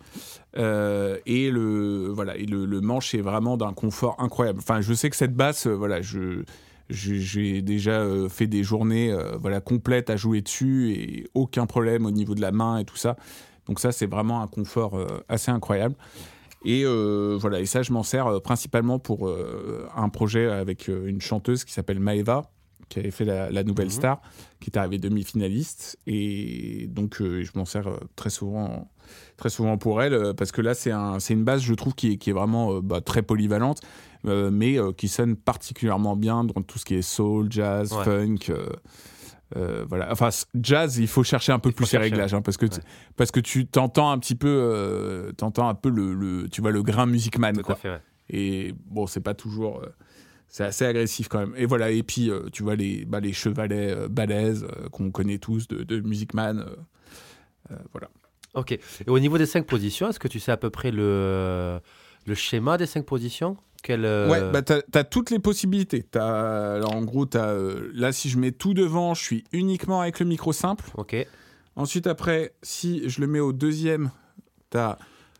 et le, voilà, et le, le, manche est vraiment d'un confort incroyable. Enfin, je sais que cette basse, voilà, je j'ai déjà fait des journées voilà complètes à jouer dessus et aucun problème au niveau de la main et tout ça. Donc ça, c'est vraiment un confort euh, assez incroyable. Et euh, voilà, et ça, je m'en sers euh, principalement pour un projet avec une chanteuse qui s'appelle Maeva, qui avait fait la, Nouvelle mhm. Star, qui est arrivée demi-finaliste. Et donc, je m'en sers très souvent, très souvent pour elle, parce que là, c'est un, une base, je trouve, qui est, qui est vraiment bah, très polyvalente, mais qui sonne particulièrement bien dans tout ce qui est soul, jazz, funk. Euh, voilà. Enfin, jazz, il faut chercher un peu plus ses réglages, hein, parce que parce que tu t'entends un petit peu, euh, t'entends un peu le, tu vois le grain Music Man, quoi. Et bon, c'est pas toujours, euh, c'est assez agressif quand même. Et voilà. Et puis tu vois les bah, les chevalets balèzes qu'on connaît tous de, de Music Man, voilà. Ok. Et au niveau des cinq positions, est-ce que tu sais à peu près le le schéma des cinq positions euh, ouais, bah t'as as toutes les possibilités. As, en gros, as, euh, là, si je mets tout devant, je suis uniquement avec le micro simple. Ok. Ensuite, après, si je le mets au deuxième, t'as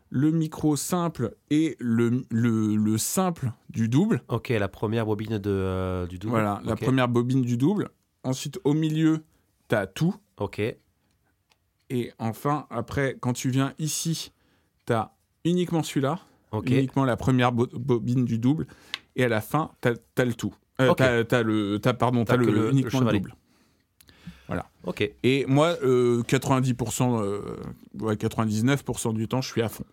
le micro simple et le, le, le, simple du double. Ok, la première bobine de, euh, du double. Voilà, la première bobine du double. Ensuite, au milieu, t'as tout. Ok. Et enfin, après, quand tu viens ici, t'as uniquement celui-là uniquement la première bobine du double, et à la fin, tu as, le tout. Euh, t'as, le, pardon, t'as le, uniquement le, double. Voilà. Ok. Et moi, 90%, euh, 99% euh, du temps, je suis à fond.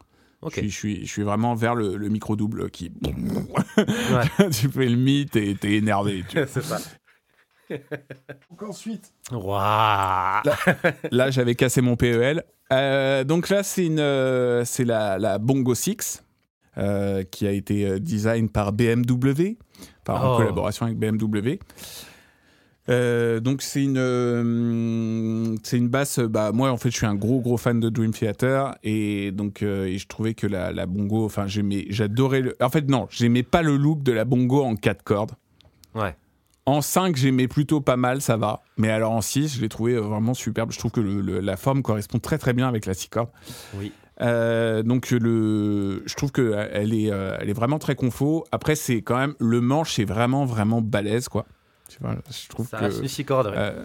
Ok. Je, suis, je, suis, je suis vraiment vers le, le micro double qui. Ouais. tu fais le mythe et t'es énervé. tu vois. c'est ça. Donc ensuite. Waouh Là, j'avais cassé mon PEL. Euh, donc là, c'est une, euh, c'est la, la Bongo 6 euh, qui a été euh, design par BMW, par en Oh. collaboration avec BMW. Euh, donc c'est une euh, c'est une basse bah moi en fait je suis un gros gros fan de Dream Theater et donc euh, et je trouvais que la, la bongo enfin j'aimais j'adorais le en fait non j'aimais pas le look de la bongo en 4 cordes Ouais. en 5, j'aimais plutôt pas mal, ça va. Mais alors en 6, je l'ai trouvé vraiment superbe. Je trouve que le- le- la forme correspond très très bien avec la 6 cordes. Oui. Euh, donc le, je trouve qu'elle est, euh, elle est vraiment très confo. Après, c'est quand même, le manche est vraiment vraiment balèze, quoi. Je trouve Ça que... six cordes. Euh,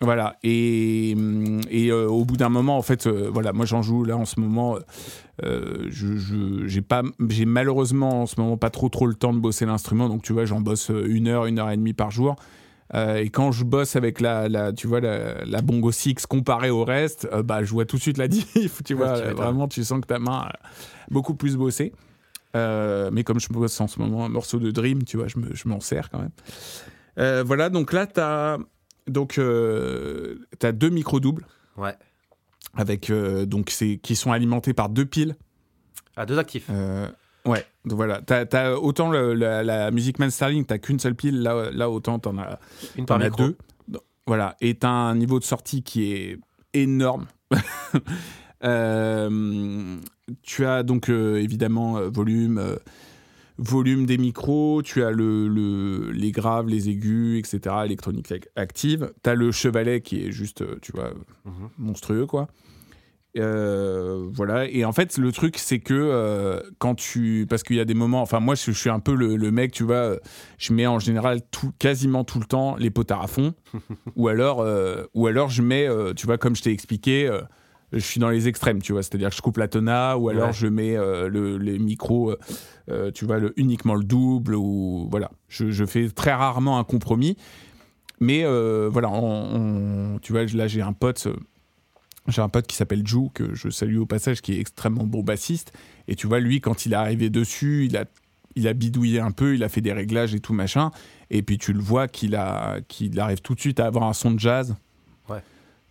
voilà, et, hum, et euh, au bout d'un moment, en fait, euh, voilà, moi j'en joue là en ce moment. euh, je, j'ai pas, j'ai malheureusement en ce moment pas trop trop le temps de bosser l'instrument, donc tu vois, j'en bosse euh, une heure, une heure et demie par jour. Euh, et quand je bosse avec la, la tu vois, la, la Bongo Six comparée au reste, euh, bah, je vois tout de suite la diff. Tu vois, tu vraiment, tu sens que ta main a beaucoup plus bossé. Euh, mais comme je bosse en ce moment un morceau de Dream, tu vois, je me- je m'en sers quand même. Voilà, donc là, tu as, donc, t'as deux micros doubles Ouais. avec, donc c'est, qui sont alimentés par deux piles. Ah, deux actifs. Ouais, donc voilà. T'as, t'as autant le- la, la Music Man Starling, t'as qu'une seule pile, là, là autant t'en as, Une deux. Voilà, et t'as un niveau de sortie qui est énorme. Euh, tu as donc euh, évidemment euh, volume, volume des micros, tu as le, le- les graves, les aigus, etc., électronique ac- active. Tu as le chevalet qui est juste, tu vois, Mhm. monstrueux, quoi. Euh, voilà, et en fait, le truc, c'est que euh, quand tu. Parce qu'il y a des moments. Enfin, moi, je, je suis un peu le, le mec, tu vois, euh, je mets en général tout, quasiment tout le temps les potards à fond. ou, alors, euh, ou alors, je mets, tu vois, comme je t'ai expliqué, je suis dans les extrêmes, tu vois, c'est-à-dire que je coupe la tona, ou alors Ouais. je mets le- les micros, tu vois, le, uniquement le double, ou voilà. Je, je fais très rarement un compromis. Mais voilà, on- on- tu vois, là, j'ai un pote. J'ai un pote qui s'appelle Jou, que je salue au passage, qui est extrêmement bon bassiste. Et tu vois, lui, quand il est arrivé dessus, il a, il a bidouillé un peu, il a fait des réglages et tout machin. Et puis tu le vois qu'il a, qu'il arrive tout de suite à avoir un son de jazz. Ouais.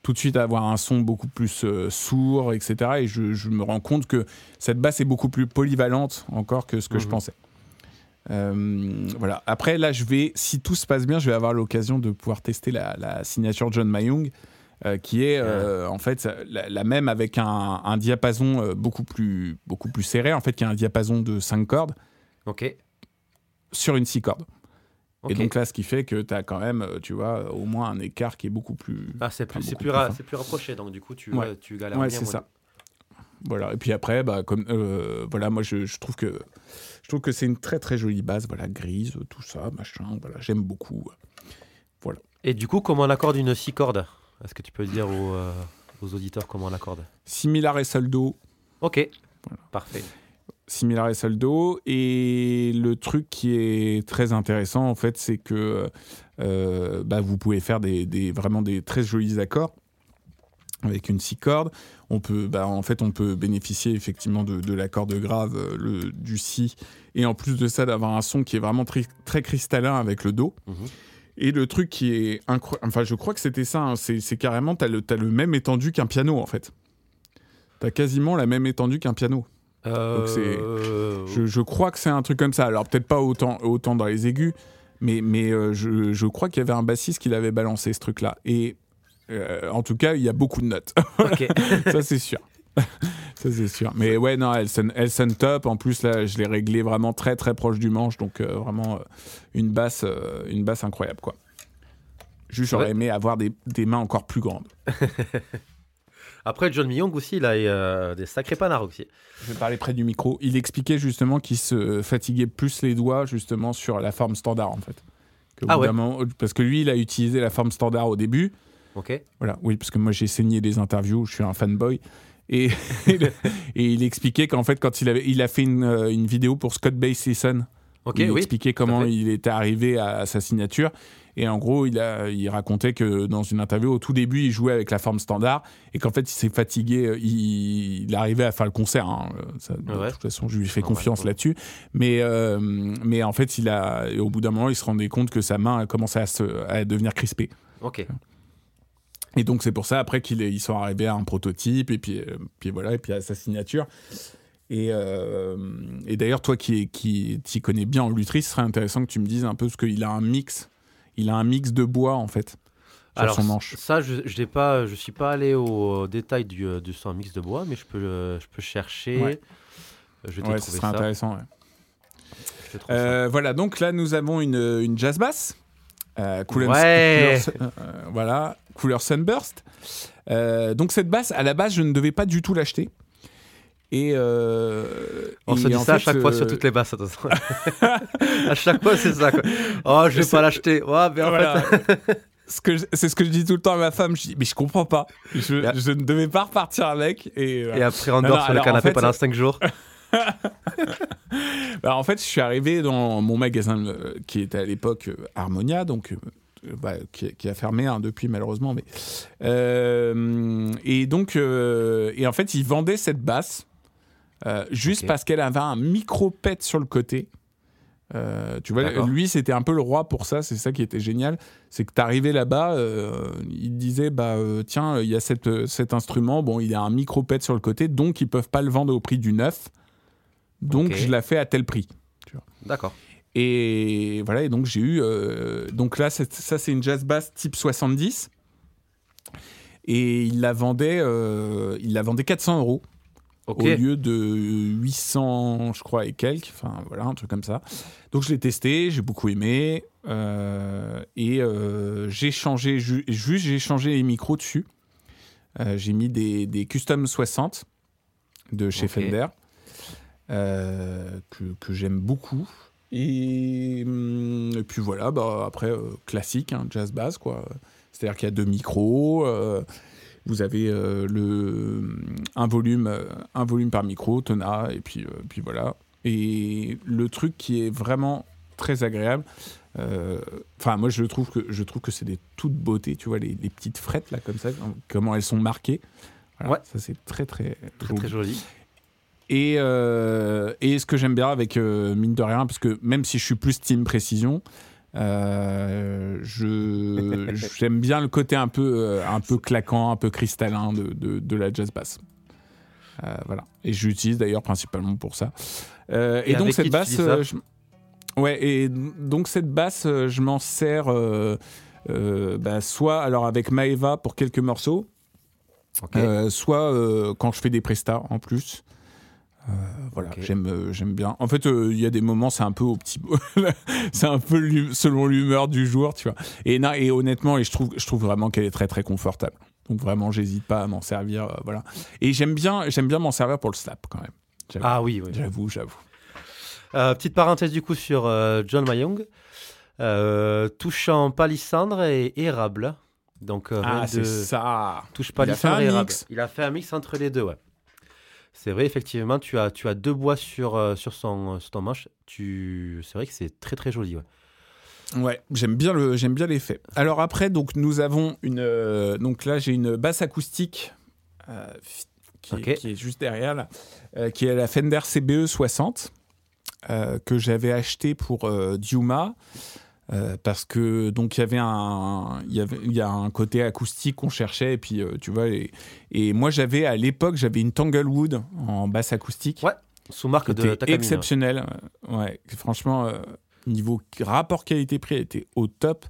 Tout de suite à avoir un son beaucoup plus euh, sourd, etc. Et je, je me rends compte que cette basse est beaucoup plus polyvalente encore que ce que je Mhm. pensais. Euh, voilà. Après, là, je vais, si tout se passe bien, je vais avoir l'occasion de pouvoir tester la, la signature John Mayung, euh, qui est euh, en fait la, la même avec un, un diapason euh, beaucoup plus, beaucoup plus serré, en fait, qui a un diapason de 5 cordes sur une 6 cordes. Et donc là, ce qui fait que tu as quand même, tu vois, au moins un écart qui est beaucoup plus. Ah, c'est plus, plus, plus ra- fin. c'est plus rapproché, donc du coup, tu, Ouais. tu galères Ouais, c'est ça. Voilà. Et puis après, bah, comme, euh, voilà, moi, je, je trouve que je trouve que c'est une très très jolie base, voilà, grise, tout ça, machin. Voilà, j'aime beaucoup. Et du coup, comment on accorde une six cordes? Est-ce que tu peux dire aux, euh, aux auditeurs comment on l'accorde Similar et soldo, Ok. Voilà. Parfait. similar et soldo. Et le truc qui est très intéressant, en fait, c'est que euh, bah, vous pouvez faire des, des- vraiment des très jolis accords avec une six cordes. On peut, bah, en fait, on peut bénéficier effectivement de, de l'accord de grave, euh, le, du si, et en plus de ça, d'avoir un son qui est vraiment très, très cristallin avec le do. Mhm. Et le truc qui est incroyable, enfin, je crois que c'était ça, hein, c'est carrément, t'as le, le même étendu qu'un piano, en fait. T'as quasiment la même étendue qu'un piano. Euh, Je, je crois que c'est un truc comme ça. Alors peut-être pas autant, autant dans les aigus, mais, mais euh, je, je crois qu'il y avait un bassiste qui l'avait balancé ce truc-là. Et euh, en tout cas, il y a beaucoup de notes. Ça c'est sûr. ça c'est sûr. Mais ouais, non, elle sonne, elle sonne top. En plus là, je l'ai réglé vraiment très très proche du manche, donc euh, vraiment euh, une basse, euh, une basse incroyable quoi. Juste j'aurais Ouais. aimé avoir des, des mains encore plus grandes. Après, John Myung aussi, il a des sacrés panards aussi. Je vais parler près du micro. Il expliquait justement qu'il se fatiguait plus les doigts justement sur la forme standard en fait. Ah ouais. moment- parce que lui, il a utilisé la forme standard au début. Ok. Voilà, oui, parce que moi j'ai saigné des interviews, je suis un fanboy. Et, et il expliquait qu'en fait, quand il, avait, il a fait une, euh, une vidéo pour Scott Ok, il oui, expliquait comment il était arrivé à, à sa signature. Et en gros, il, a, il racontait que dans une interview, au tout début, il jouait avec la forme standard et qu'en fait, il s'est fatigué. euh, Il, il arrivait à faire le concert. hein. Ça, de toute façon, je lui fais confiance ouais. là-dessus. Mais, euh, mais en fait, il a, et au bout d'un moment, il se rendait compte que sa main a commencé à, se, à devenir crispée. Ok. Et donc c'est pour ça après qu'ils ils sont arrivés à un prototype et puis, euh, puis voilà et puis à sa signature. Et, euh, et d'ailleurs toi qui qui t'y connais bien en lutterie, ce serait intéressant que tu me dises un peu parce qu'il a un mix, il a un mix de bois en fait sur Alors son manche. ça, je je n'ai pas, je suis pas allé au détail du, euh, du son mix de bois, mais je peux, je peux chercher. Ouais. Je vais Ouais, ce serait ça. intéressant. ouais. Je. Euh, voilà donc là nous avons une, une jazz bass. euh, couleur, Ouais. couleur- euh, voilà, couleur Sunburst. Euh, donc cette basse, à la base, je ne devais pas du tout l'acheter. Et euh, On et se dit ça à chaque fois euh, sur toutes les basses. attention. à chaque fois, c'est ça. Quoi. Oh, je vais pas l'acheter. Ouais, mais en Voilà. fait, Ce que je- c'est ce que je dis tout le temps à ma femme. Je dis, mais je comprends pas. Je, Yeah. je ne devais pas repartir avec. Et, après, on dort sur le en canapé fait, pendant euh, 5 jours. Bah, en fait, je suis arrivé dans mon magasin euh, qui était à l'époque euh, Harmonia, donc euh, euh, bah, qui, qui a fermé hein, depuis malheureusement. Mais Euh, et donc, euh, et en fait, ils vendaient cette basse euh, juste parce qu'elle avait un micro pet sur le côté. Tu vois, lui, c'était un peu le roi pour ça. C'est ça qui était génial. C'est que t'arrivais là-bas, il disait, bah tiens, il y a cette, cet instrument. Bon, il a un micro pet sur le côté, donc ils peuvent pas le vendre au prix du neuf. Donc je la fais à tel prix. D'accord. Et voilà, et donc j'ai eu. euh, donc là, ça, c'est une jazz bass type 70. Et il la vendait, euh, il la vendait 400 euros au lieu de 800, je crois, et quelques. Enfin, voilà, un truc comme ça. Donc je l'ai testé, j'ai beaucoup aimé. euh, et j'ai changé, ju- juste j'ai changé les micros dessus. J'ai mis des, des Custom 60 de chez Ok. Fender que, que j'aime beaucoup. Et, hum, et puis voilà, bah, après, euh, classique, hein, jazz bass, quoi. C'est-à-dire qu'il y a deux micros, euh, vous avez euh, le, un, volume, un volume par micro, tona, et puis, puis voilà. Et le truc qui est vraiment très agréable, euh, enfin, moi je trouve que, je trouve que c'est des toutes beautés, tu vois, les, les petites frettes, là, comme ça, comment elles sont marquées. Voilà, Ouais. Ça, c'est très, très, Très, joli. très joli. Et, euh, et ce que j'aime bien avec euh, mine de rien, parce que même si je suis plus team précision, euh, je j'aime bien le côté un peu un peu claquant, un peu cristallin de, de, de la jazz bass. Voilà. Et j'utilise d'ailleurs principalement pour ça. Et et, donc cette basse, je- ouais. Et donc cette basse, je m'en sers bah, soit alors avec Maeva pour quelques morceaux, soit quand je fais des prestats en plus. Euh, voilà, j'aime euh, j'aime bien. En fait, euh, il y a des moments, c'est un peu au petit, c'est un peu selon l'humeur du jour, tu vois. Et, non, et honnêtement, et je trouve, je trouve vraiment qu'elle est très très confortable. Donc vraiment, j'hésite pas à m'en servir, euh, voilà. Et j'aime bien, j'aime bien m'en servir pour le slap quand même. J'avoue, Ah oui, oui. j'avoue, j'avoue. Petite parenthèse du coup sur John Mayong. Touchant palissandre et érable. Donc, Ah, c'est de- ça. touche palissandre et érable. mix. Il a fait un mix entre les deux, ouais. C'est vrai, effectivement, tu as, tu as deux bois sur, euh, sur, son, sur ton manche. Tu... C'est vrai que c'est très très joli. Ouais. Ouais, j'aime bien le, j'aime bien l'effet. Alors après, donc nous avons une, euh, donc là j'ai une basse acoustique euh, qui, est, qui est juste derrière là, euh, qui est la Fender CBE 60 euh, que j'avais acheté pour euh, Diuma. Euh, parce que donc il y avait un il y avait il y a un côté acoustique qu'on cherchait et puis euh, tu vois et, et moi j'avais à l'époque j'avais une Tanglewood en basse acoustique Ouais, Sous marque de était Takamine. exceptionnel. euh, Ouais, franchement, euh, niveau rapport qualité-prix, elle était au top.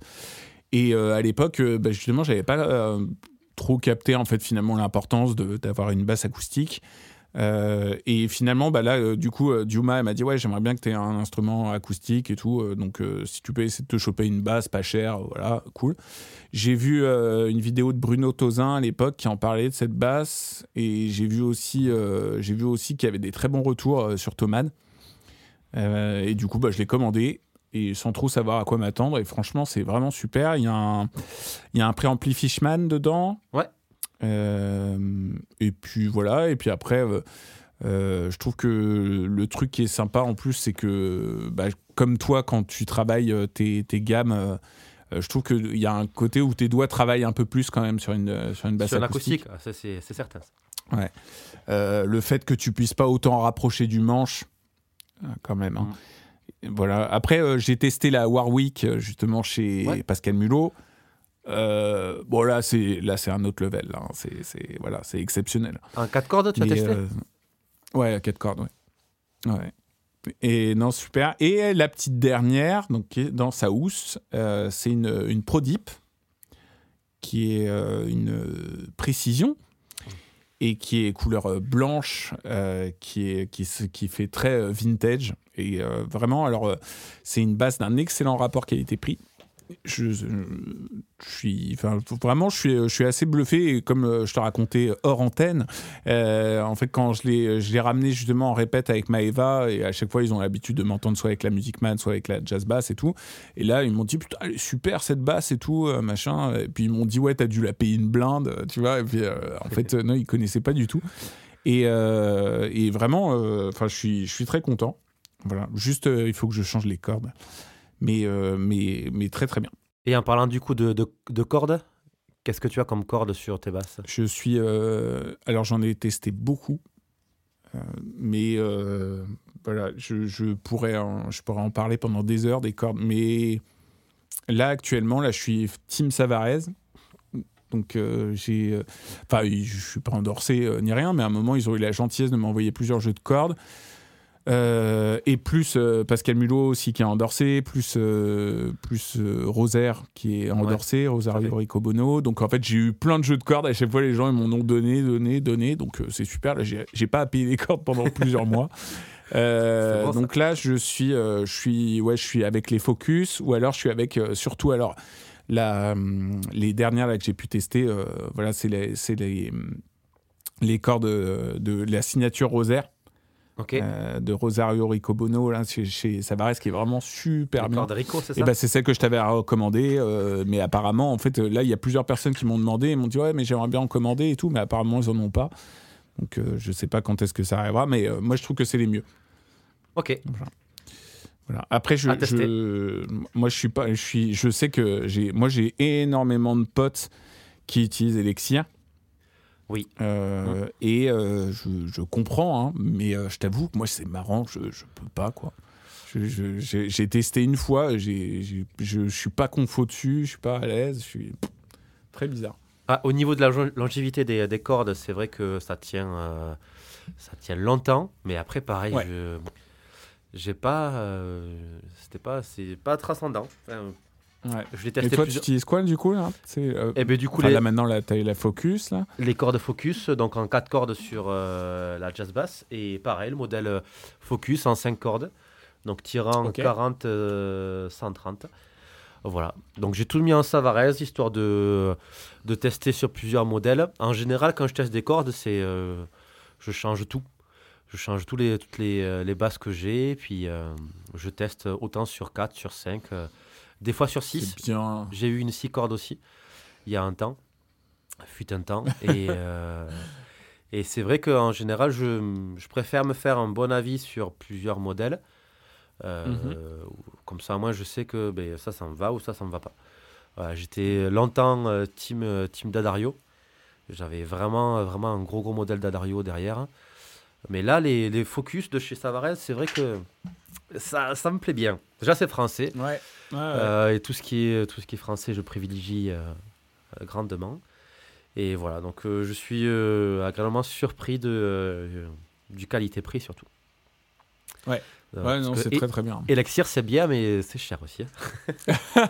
Et à l'époque, bah, justement, j'avais pas trop capté en fait finalement l'importance d'avoir une basse acoustique. Euh, et finalement, bah là, euh, du coup, euh, Diuma, m'a dit ouais, j'aimerais bien que tu aies un instrument acoustique et tout. euh, donc, si tu peux essayer de te choper une basse pas chère, voilà, cool. J'ai vu une vidéo de Bruno Tozin à l'époque qui en parlait de cette basse, et j'ai vu aussi, j'ai aussi qu'il y avait des très bons retours sur Thomann. Et du coup, bah, je l'ai commandé et sans trop savoir à quoi m'attendre. Et franchement, c'est vraiment super. Il y a un, il y a un préampli Fishman dedans. Ouais. Euh, et puis voilà. Et puis après, euh, je trouve que le truc qui est sympa en plus, c'est que bah, comme toi, quand tu travailles tes, tes gammes, je trouve qu'il y a un côté où tes doigts travaillent un peu plus quand même sur une, sur une basse sur acoustique. Ça c'est certain. Ouais. le fait que tu puisses pas autant rapprocher du manche, quand même. Hein. Mm. Voilà. Après, j'ai testé la Warwick justement chez Pascal Mulot. Euh, bon là c'est là c'est un autre level hein. c'est voilà c'est exceptionnel. Un 4 cordes tu as testé? euh, ouais 4 cordes ouais. ouais. Et non super. Et la petite dernière donc dans sa housse euh, c'est une, une Prodip qui est une précision et qui est couleur blanche qui est qui, qui fait très vintage. Et vraiment alors c'est une base d'un excellent rapport qualité-prix je, suis, vraiment, je suis, je suis assez bluffé. Comme euh, je te racontais hors antenne, euh, en fait, quand je l'ai, je l'ai ramené justement en répète avec Maeva, et à chaque fois, ils ont l'habitude de m'entendre soit avec la Music Man, soit avec la jazz bass et tout. Et là, ils m'ont dit, putain, elle est super cette basse et tout, euh, machin. Et puis ils m'ont dit, ouais, t'as dû la payer une blinde, tu vois. Et puis, en fait, non, ils connaissaient pas du tout. Et, et vraiment, enfin, je suis, je suis très content. Voilà, juste, il faut que je change les cordes mais, euh, mais, mais très très bien. Et en parlant du coup de, de, cordes, qu'est-ce que tu as comme cordes sur tes basses? Je suis. Euh, alors j'en ai testé beaucoup, euh, mais voilà, je, je, pourrais en, je pourrais en parler pendant des heures des cordes, mais là actuellement, là je suis Team Savarez. Donc j'ai, enfin, je suis pas endorsé ni rien, mais à un moment ils ont eu la gentillesse de m'envoyer plusieurs jeux de cordes. Euh, et plus euh, Pascal Mulot aussi qui est endorsé, plus, euh, plus Rosaire qui est endorsé, Rosario Ricobono. Donc en fait, j'ai eu plein de jeux de cordes. À chaque fois, les gens ils m'en ont donné, donné, donné. Donc c'est super. Là, j'ai pas à payer les cordes pendant plusieurs mois. donc là, je suis, je suis, ouais, je suis avec les Focus, ou alors je suis avec surtout alors la, hum, les dernières là que j'ai pu tester. voilà, c'est les, les, les cordes de la signature Rosaire. Euh, de Rosario Ricobono là, chez, chez Savares qui est vraiment super bien. c'est ben, c'est celle que je t'avais recommandée, euh, mais apparemment, en fait, là, il y a plusieurs personnes qui m'ont demandé et m'ont dit ouais, mais j'aimerais bien en commander et tout, mais apparemment, ils en ont pas. Donc, euh, je sais pas quand est-ce que ça arrivera, mais moi, je trouve que c'est les mieux. Ok. Voilà. Après, je, moi, je suis pas, je suis, je sais que j'ai, moi, j'ai énormément de potes qui utilisent Elixir. Oui. Euh, et euh, je, comprends, hein, mais euh, je t'avoue que moi, c'est marrant, je, je peux pas, quoi. J'ai testé une fois, je je suis pas confo dessus, je suis pas à l'aise, je suis très bizarre. Ah, au niveau de la longévité des, des cordes, c'est vrai que ça tient, ça tient longtemps, mais après, pareil, je j'ai pas, c'était pas, c'est pas transcendant. Je l'ai testé. Et toi, tu utilises quoi du coup là euh, eh ben, du coup, là maintenant, la taille la Focus là. Les cordes Focus, donc en 4 cordes sur euh, la Jazz Bass et pareil, le modèle euh, Focus en 5 cordes, donc tirant 40 130. Voilà. Donc j'ai tout mis en Savarez histoire de de tester sur plusieurs modèles. En général, quand je teste des cordes, c'est je change tout. Je change tous les, toutes les, les basses que j'ai, puis je teste autant sur 4, sur 5 des fois sur 6. J'ai eu une 6 cordes aussi, il y a un temps, fut un temps. Et, euh, et c'est vrai qu'en général, je, je, préfère me faire un bon avis sur plusieurs modèles. Euh, mhm. Comme ça, moi, je sais que ben, ça, ça me va ou ça, ça me va pas. J'étais longtemps euh, team, team Dadario. J'avais vraiment, vraiment un gros, gros modèle Dadario derrière. Mais là, les, les focus de chez Savarez, c'est vrai que ça, ça me plaît bien. Déjà, c'est français. Ouais. Euh, et tout ce, qui est, tout ce qui est français, je privilégie euh, grandement. Et voilà, donc euh, je suis agréablement surpris de, du qualité-prix surtout. Ouais, ouais non, c'est très très bien. Elixir, c'est bien, mais c'est cher aussi. Hein.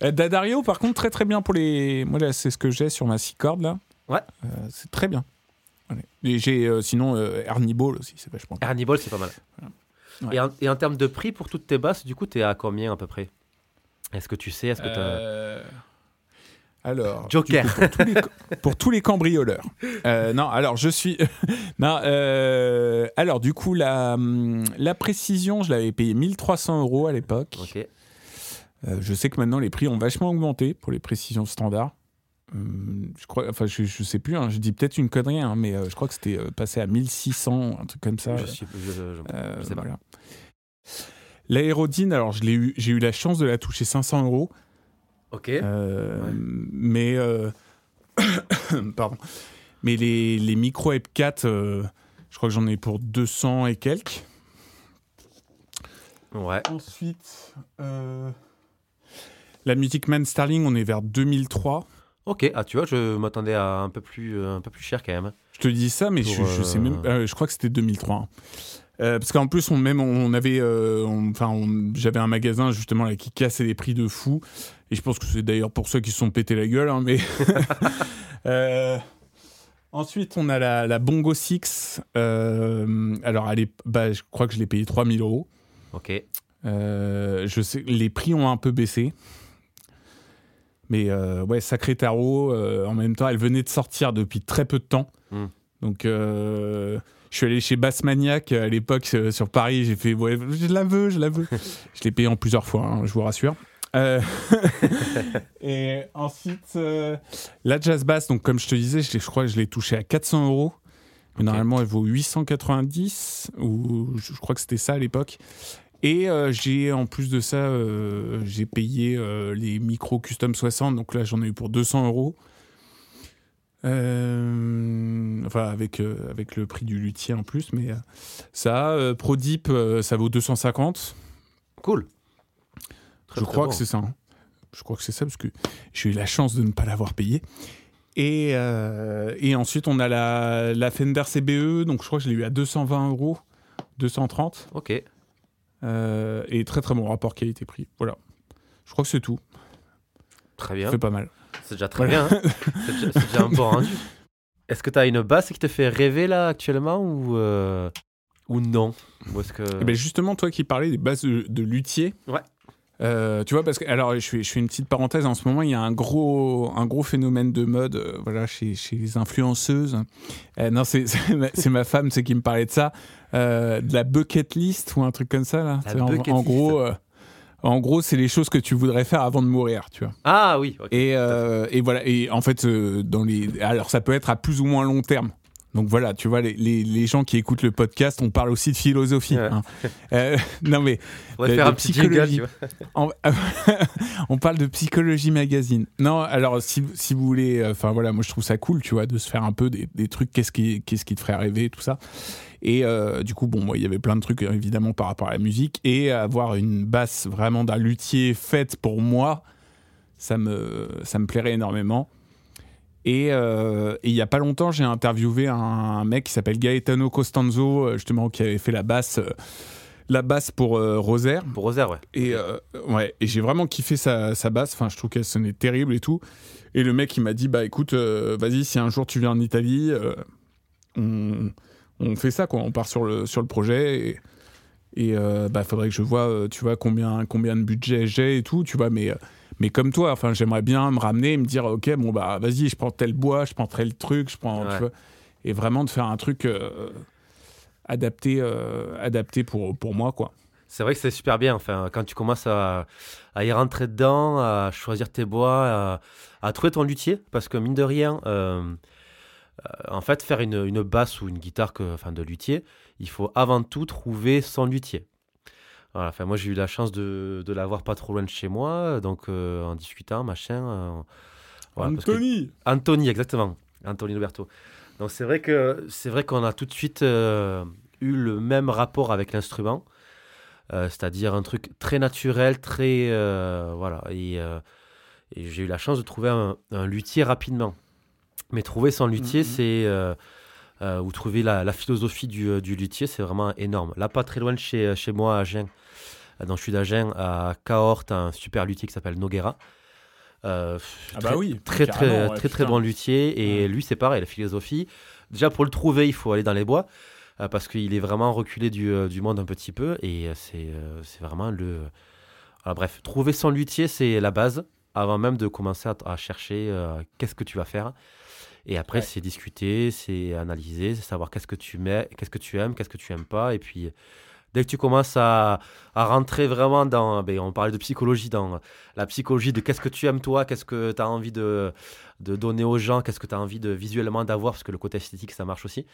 Dadario, par contre, très très bien pour les. Moi, là, c'est ce que j'ai sur ma six cordes là. Ouais. c'est très bien. Et j'ai sinon Ernie Ball aussi, c'est vachement. Ernie Ball, c'est pas mal. Et, en, termes de prix pour toutes tes basses, du coup, tu es à combien à peu près? Est-ce que tu sais Est-ce que euh... Alors, Joker pour, tous les, cambrioleurs. Euh, non, alors je suis. non, euh, alors du coup, la, la précision, je l'avais payé 1300 euros à l'époque. Ok. Euh, je sais que maintenant les prix ont vachement augmenté pour les précisions standards. Hum, je crois, enfin, je, je sais plus, hein, je dis peut-être une connerie, hein, mais euh, je crois que c'était euh, passé à 1600, un truc comme ça. Je sais, je- je- Euh, je sais pas. voilà. L'aérodine, alors je eu, j'ai eu la chance de la toucher 500 euros, Ok. euh, Ouais. mais euh, pardon, mais les, les micro F4, euh, je crois que j'en ai pour 200 et quelques. Ouais. Ensuite, la Music Man Starling, on est vers 2003. Ok. Ah, tu vois, je m'attendais à un peu plus, euh, un peu plus cher quand même. Je te dis ça, mais je, Pour, je sais même. euh, euh, je crois que c'était 2003. hein. Euh, parce qu'en plus, on même on avait, euh, on- enfin, on- j'avais un magasin justement là qui cassait les prix de fou. Et je pense que c'est d'ailleurs pour ceux qui se sont pété la gueule. hein, mais Euh, ensuite, on a la, la Bongo 6. Euh, alors, elle est, bah, je crois que je l'ai payé 3000 euros. Ok. Je sais, les prix ont un peu baissé. Mais euh, ouais, sacré tarot. euh, en même temps, elle venait de sortir depuis très peu de temps. Mm. Donc, euh, je suis allé chez Bassmaniac à l'époque sur Paris. J'ai fait, ouais, je la veux, je la veux. je l'ai payé en plusieurs fois, hein, je vous rassure. Et ensuite, la jazz bass, donc comme je te disais, je, je crois que je l'ai touché à 400 euros. Mais Ok. normalement, elle vaut 890, ou je crois que c'était ça à l'époque. Et euh, j'ai, en plus de ça, euh, j'ai payé euh, les micros Custom 60, donc là j'en ai eu pour 200 euros. Enfin, avec, avec le prix du luthier en plus, mais ça, ProDeep, euh, ça vaut 250. Cool. Très, Je très crois bon. que c'est ça. hein. Je crois que c'est ça parce que j'ai eu la chance de ne pas l'avoir payé. Et, et ensuite, on a la, la Fender CBE. Donc, je crois que je l'ai eu à 220 euros, 230. Ok. Euh, et très très bon rapport qualité-prix. Voilà. Je crois que c'est tout. Très bien. fait pas mal. C'est déjà très Voilà. bien. hein. C'est déjà, c'est déjà un bon rendu. Est-ce que tu as une basse qui te fait rêver là actuellement ou, euh, ou non? Ou est-ce que... Eh ben, justement, toi qui parlais des bases de, de luthier. Ouais. Euh, tu vois, parce que, alors, je fais, je fais une petite parenthèse. En ce moment, il y a un gros, un gros phénomène de mode euh, voilà, chez, chez les influenceuses. Euh, non, c'est c'est ma, ma femme c'est qui me parlait de ça. De la bucket list ou un truc comme ça. Là. En, gros, en gros, c'est les choses que tu voudrais faire avant de mourir. Tu vois. Ah oui. Et, euh, et voilà. Et en fait, euh, dans les, alors ça peut être à plus ou moins long terme. Donc voilà, tu vois, les, les, les gens qui écoutent le podcast, on parle aussi de philosophie. Ouais. hein. Euh, non mais On va de- faire de un jingle, psychologie. on, on parle de psychologie magazine. Non, alors si, si vous voulez, euh, enfin voilà, moi je trouve ça cool, tu vois, de se faire un peu des, des trucs, qu'est-ce qui, qu'est-ce qui te ferait rêver, tout ça. Et euh, du coup, bon, moi, il y avait plein de trucs euh, évidemment par rapport à la musique et avoir une basse vraiment d'un luthier faite pour moi, ça me, ça me plairait énormément. Et euh, et il y a pas longtemps, j'ai interviewé un, un mec qui s'appelle Gaetano Costanzo, euh, justement, qui avait fait la basse, euh, la basse pour euh, Rosaire. Pour Rosaire, ouais. Et, euh, ouais, et j'ai vraiment kiffé sa, sa basse. Enfin, je trouve qu'elle sonnait terrible et tout. Et le mec, il m'a dit Bah écoute, euh, vas-y, si un jour tu viens en Italie, on, on fait ça, quoi. On part sur le, sur le projet. Et, et bah, faudrait que je vois, tu vois, combien, combien de budget j'ai et tout, tu vois. Mais, mais comme toi, enfin, j'aimerais bien me ramener et me dire Ok, bon, bah vas-y, je prends tel bois, je prends tel truc, je prends. Ouais. Tu vois, et vraiment de faire un truc euh, adapté, euh, adapté pour, pour moi, quoi. C'est vrai que c'est super bien. Enfin, quand tu commences à, à y rentrer dedans, à choisir tes bois, à, à trouver ton luthier, parce que mine de rien, euh, en fait, faire une, une basse ou une guitare que, enfin, de luthier, il faut avant tout trouver son luthier. Voilà, enfin, moi, j'ai eu la chance de, de l'avoir pas trop loin de chez moi, donc euh, en discutant, machin. euh, voilà, parce que- Anthony Anthony, exactement. Anthony Roberto. Donc c'est vrai que c'est vrai qu'on a tout de suite euh, eu le même rapport avec l'instrument, Euh, c'est-à-dire un truc très naturel, très euh, voilà. Et, euh, et j'ai eu la chance de trouver un, un luthier rapidement. Mais trouver son luthier, Mhm. c'est ou trouver la, la philosophie du, du luthier, c'est vraiment énorme. Là, pas très loin de chez, chez moi à Agen, dans je suis d'Agen, à Cahors, t'as un super luthier qui s'appelle Noguera. Euh, Ah très- bah oui, très carrément, très ouais, très très putain. bon luthier et Ouais. lui c'est pareil la philosophie déjà pour le trouver il faut aller dans les bois euh, parce qu'il est vraiment reculé du, euh, du monde un petit peu et c'est c'est vraiment le bref trouver son luthier c'est la base avant même de commencer à, à chercher euh, qu'est-ce que tu vas faire et après Ouais. c'est discuter c'est analyser c'est savoir qu'est-ce que tu mets qu'est-ce que tu aimes qu'est-ce que tu aimes pas et puis Dès que tu commences à, à rentrer vraiment dans, ben, on parlait de psychologie, dans la psychologie de qu'est-ce que tu aimes toi, qu'est-ce que tu as envie de, de donner aux gens, qu'est-ce que tu as envie de visuellement d'avoir, parce que le côté esthétique, ça marche aussi.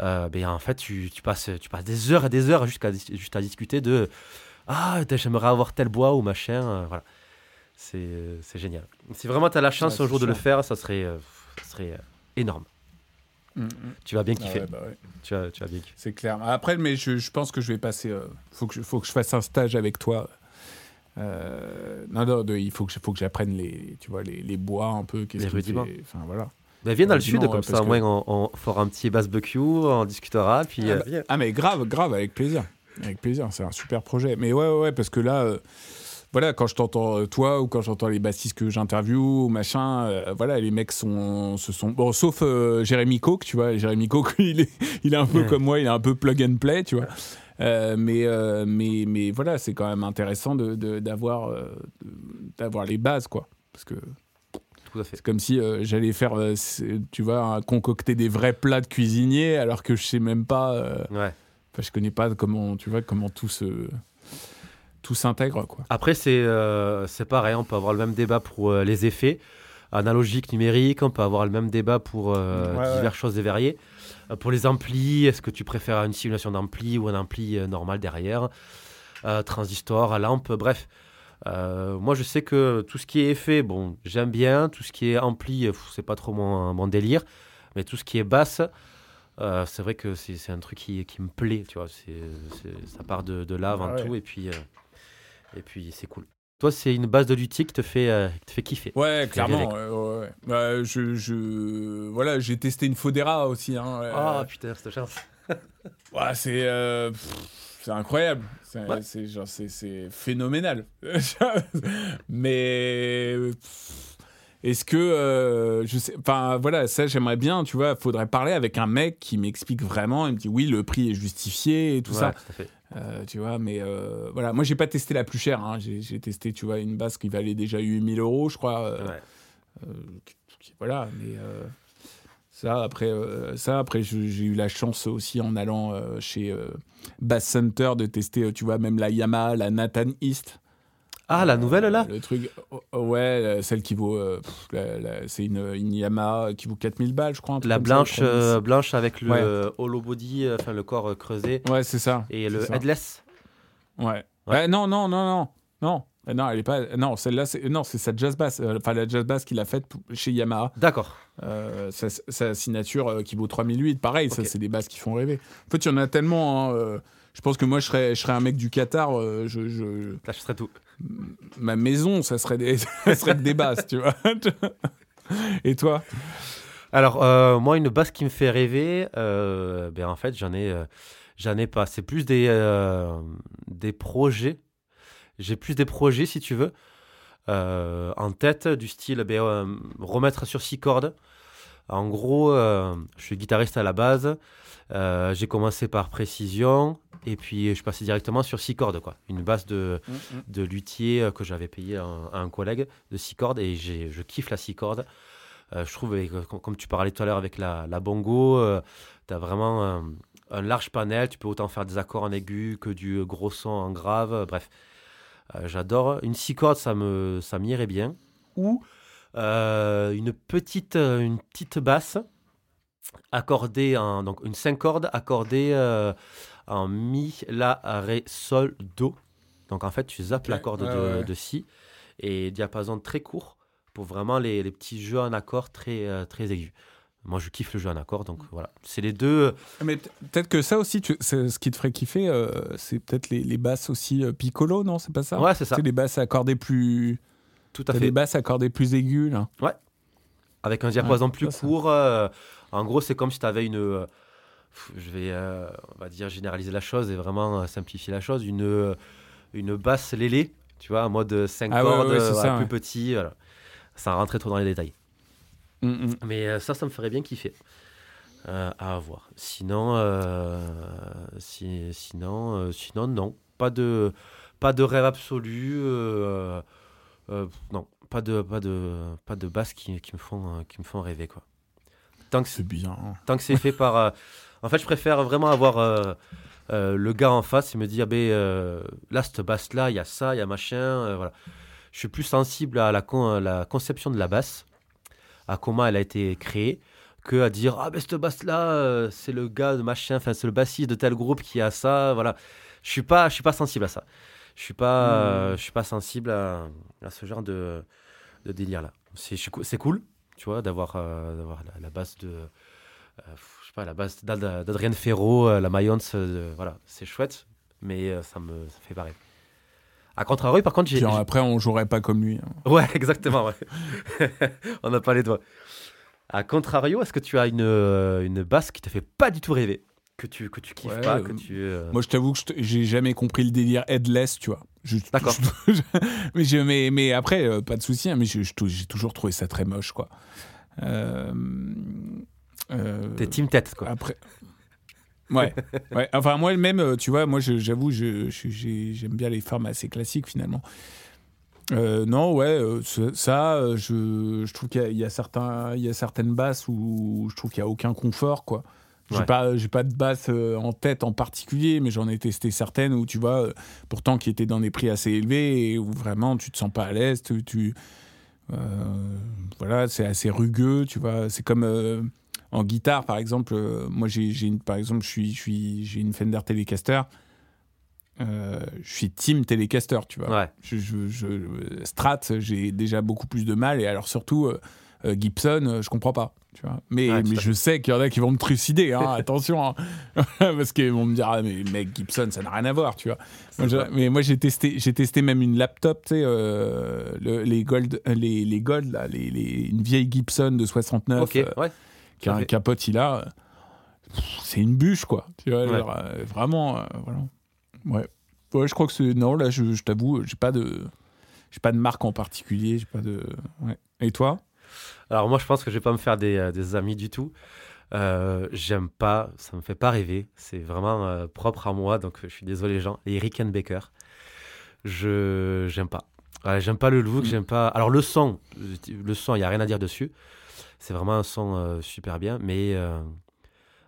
Euh, ben, en fait, tu, tu, passes, tu passes des heures et des heures jusqu'à juste à discuter de Ah, j'aimerais avoir tel bois ou machin. euh, voilà. C'est c'est génial. Si vraiment tu as la chance Ouais, un jour de le faire, ça serait, euh, ça serait euh, énorme. Mm, mm. Tu vas bien Ah kiffer. ouais, bah ouais. tu, vas, tu vas bien kiffer. C'est clair. Après, mais je, je pense que je vais passer. euh, faut que je, faut que je fasse un stage avec toi. Euh, non, non, de- il faut que, faut que j'apprenne les, tu vois, les, les bois un peu. Les rudiments. Enfin voilà. Ben, viens dans le sud, comme ça au moins on, on fera un petit barbecue, on discutera. Puis, Ah, euh, bah. Ah mais grave, grave, avec plaisir. Avec plaisir, c'est un super projet. Mais ouais, ouais, ouais, parce que là, euh, voilà, quand je t'entends euh, toi ou quand j'entends les bassistes que j'interviewe ou machin, euh, voilà, les mecs sont, se sont, bon, sauf euh, Jérémy Coke, tu vois, Jérémy Coke, il est, il est un peu comme moi, il est un peu plug and play, tu vois. Euh, mais, euh, mais, mais voilà, c'est quand même intéressant de, de- d'avoir, euh, de- d'avoir les bases, quoi. Parce que Tout à fait. c'est comme si euh, j'allais faire, euh, tu vois, un- concocter des vrais plats de cuisinier alors que je sais même pas. euh, Ouais. Enfin, je connais pas comment, tu vois, comment tout se, tout s'intègre, quoi. Après, c'est euh, c'est pareil, on peut avoir le même débat pour euh, les effets analogiques, numériques, on peut avoir le même débat pour euh, Ouais, ouais. diverses choses et variées. Euh, pour les amplis, est-ce que tu préfères une simulation d'ampli ou un ampli euh, normal derrière? Euh, Transistor, lampe, bref. Euh, moi, je sais que tout ce qui est effet, bon, j'aime bien. Tout ce qui est ampli, pff, c'est pas trop mon, mon délire. Mais tout ce qui est basse, euh, c'est vrai que c'est c'est un truc qui, qui me plaît, tu vois. C'est c'est- ça part de, de là avant Ah ouais. tout, et puis, euh, et puis c'est cool. Toi, c'est une base de luthier qui te fait, euh, qui te fait kiffer. Ouais, clairement. ouais. Bah, je, je, voilà, j'ai testé une Fodera aussi. Hein, ouais. Ah putain, cette chance. Ouais, c'est, euh, c'est incroyable. C'est, Ouais. c'est genre, c'est, c'est phénoménal. Mais est-ce que, euh, je sais, enfin voilà, ça j'aimerais bien. Tu vois, faudrait parler avec un mec qui m'explique vraiment. Il me dit oui, le prix est justifié et tout Ouais, ça. tout à fait. Euh, tu vois, mais euh, voilà, moi j'ai pas testé la plus chère. hein. J'ai, testé, tu vois, une basse qui valait déjà 8000 euros, je crois. euh, Ouais. euh, qui- voilà, mais ça après, ça après, j'ai eu la chance aussi en allant chez Bass Center de tester, tu vois, même la Yamaha, la Nathan East. Ah, la nouvelle là Le truc, oh, oh, ouais, celle qui vaut, euh, c'est une, une Yamaha qui vaut 4000 balles, je crois. La ça, blanche, euh, blanche avec le Ouais. hollow body, euh, enfin le corps creusé, Ouais, c'est ça. et le ça. headless. Ouais. Ouais, non, non, non, non, non. Euh, Non, elle est pas. Non, celle-là, c'est non, c'est sa jazz bass. Enfin, la jazz bass qu'il a faite chez Yamaha. D'accord. Euh, sa, sa signature qui vaut 3008. Pareil, ça, c'est des basses qui font rêver. En fait, il y en a tellement. hein, je pense que moi, je serais, je serais un mec du Qatar. je, je serais tout. Ma maison, ça serait, des, ça serait des basses, tu vois. Et toi? Alors, euh, moi, une basse qui me fait rêver, euh, ben, en fait, j'en ai, euh, ai pas. C'est plus des, des projets. J'ai plus des projets, si tu veux, en tête, du style ben, remettre sur six cordes. En gros, je suis guitariste à la base. J'ai commencé par précision et puis je passé directement sur six cordes. Quoi. Une basse de, de luthier euh, que j'avais payé à un, à un collègue de six cordes et je kiffe la six cordes. Euh, je trouve, avec, euh, com- comme tu parlais tout à l'heure avec la, la bongo, tu as vraiment euh, un large panel. Tu peux autant faire des accords en aigu que du gros son en grave. euh, bref, Euh, j'adore. Une six cordes, ça me ça m'irait bien. Ou euh, une, petite, euh, une petite basse accordée en. Donc une 5 cordes accordée euh, en mi, la, ré, sol, do. Donc en fait, tu zappes la Ok, corde ouais, de, ouais. de si et diapason très court pour vraiment les, les petits jeux en accord très, euh, très aigus. Moi, je kiffe le jeu en accord, donc voilà. C'est les deux. Mais peut- peut-être que ça aussi, tu- c'est- ce qui te ferait kiffer, euh, c'est peut-être les, les basses aussi euh, piccolo, non C'est pas ça? Ouais, c'est ça. C'est les basses accordées plus. Tout à fait. des basses accordées plus aiguës, là. Avec un diapason Ouais, plus court. euh, en gros, c'est comme si tu avais une. Je vais, euh, on va dire, généraliser la chose et vraiment euh, simplifier la chose. Une, euh, une basse lélé, tu vois, en mode 5 Ah ouais, cordes, ouais, euh, ça, plus ouais. petit. Voilà. Sans rentrer trop dans les détails. Mm, mm. Mais euh, ça, ça me ferait bien kiffer. Euh, à avoir. Sinon, euh, si- sinon, euh, sinon, non. Pas de, pas de rêve absolu. euh, euh, non, pas de, pas de, pas de basse qui, qui me font, qui me font rêver quoi. Tant que c'est, C'est bien. tant que c'est fait par. Euh, en fait, je préfère vraiment avoir euh, le gars en face, il me dit, ah ben, là, cette basse-là, il y a ça, il y a machin, voilà. Je suis plus sensible à la, la conception de la basse, à comment elle a été créée, que à dire, ah ben, cette basse-là, c'est le gars de machin, enfin, c'est le bassiste de tel groupe qui a ça, voilà. Je suis pas, je suis pas sensible à ça. Je suis pas, hmm. je suis pas sensible à, à ce genre de, de délire là. C'est cool, tu vois, d'avoir la, la, base de sais pas, la base d'Adrien Ferro, euh, la Mayence, euh, voilà, c'est chouette, mais euh, ça me ça fait pareil. À contrario, par contre, j'ai. Après, on jouerait pas comme lui. Hein. Ouais, exactement, ouais. on n'a pas les doigts. À contrario, est-ce que tu as une, une basse qui te fait pas du tout rêver? Que tu, que tu kiffes pas que tu, Moi, je t'avoue que j'ai jamais compris le délire headless, tu vois. D'accord. mais, mais, mais, après, pas de souci, hein, mais j'ai toujours trouvé ça très moche, quoi. Euh, T'es team tête, quoi. Après. Ouais, ouais. Enfin, moi même, euh, tu vois, moi, j'avoue, j'aime bien les formes assez classiques, finalement. Euh, non, ouais, ça, je, je trouve qu'il y, a certains, il y a certaines basses où je trouve qu'il n'y a aucun confort, quoi. J'ai pas, j'ai pas de basse en tête en particulier, mais j'en ai testé certaines où tu vois, pourtant qui étaient dans des prix assez élevés et où vraiment tu te sens pas à l'aise, tu, voilà, c'est assez rugueux, tu vois. C'est comme en guitare, par exemple, euh, moi, j'ai, une, par exemple, je suis, je suis, j'ai une Fender Telecaster. Euh, je suis team Telecaster, tu vois. Ouais. Je, je, Strat, j'ai déjà beaucoup plus de mal. Et alors, surtout, euh, Gibson, je comprends pas. Tu vois. Mais, mais je sais qu'il y en a qui vont me trucider, hein, attention. Hein. Parce qu'ils vont me dire, ah, mais mec, Gibson, ça n'a rien à voir, tu vois. mais moi, j'ai testé, j'ai testé même une laptop, tu sais, les Gold, les, les Gold, là, les, les, une vieille Gibson de 69. Ok, ouais qu'un capote il a, c'est une bûche, quoi. Tu vois, euh, vraiment, euh, voilà. Ouais. Ouais, je crois que c'est. Non, là, je, je t'avoue, j'ai pas de. J'ai pas de marque en particulier, j'ai pas de. Ouais. Et toi? Alors, moi, je pense que je vais pas me faire des, euh, des amis du tout. J'aime pas, ça me fait pas rêver. C'est vraiment propre à moi, donc je suis désolé, gens. Les Rickenbacker, je j'aime pas. j'aime pas le look, mm. j'aime pas. Alors, le son, le son, il y a rien à dire dessus. C'est vraiment un son euh, super bien, mais, euh,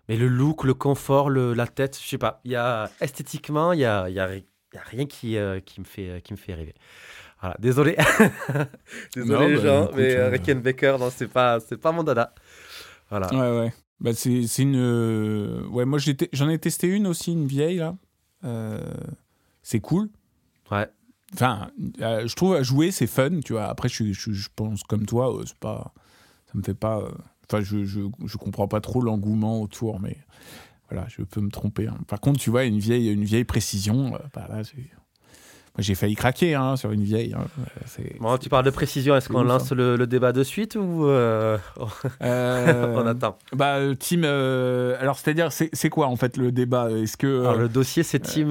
mais le look, le confort, le, la tête, je sais pas. Il y a, esthétiquement, il y a, y, a, y a, rien qui, euh, qui, me fait, qui me fait rêver. Voilà, désolé. désolé les bah, gens, mais euh, Rickenbacker, non, c'est pas, c'est pas mon dada. Voilà. Ouais, ouais. Bah, c'est, c'est une. Ouais, moi, j'en ai, testé une aussi, une vieille, là. c'est cool. Ouais. Enfin, je trouve à jouer, c'est fun, tu vois. Après, je, je, je pense comme toi, c'est pas ça me fait pas. Euh, enfin, je, je, je comprends pas trop l'engouement autour, mais voilà, je peux me tromper. Hein. Par contre, tu vois, une vieille, une vieille précision, euh, bah là, j'ai failli craquer hein, sur une vieille. Hein. Bon, tu parles de précision, est-ce qu'on lance le, débat de suite ou euh, on attend Bah, team. alors, c'est-à-dire, c'est quoi en fait le débat? Est-ce que alors, le dossier, c'est team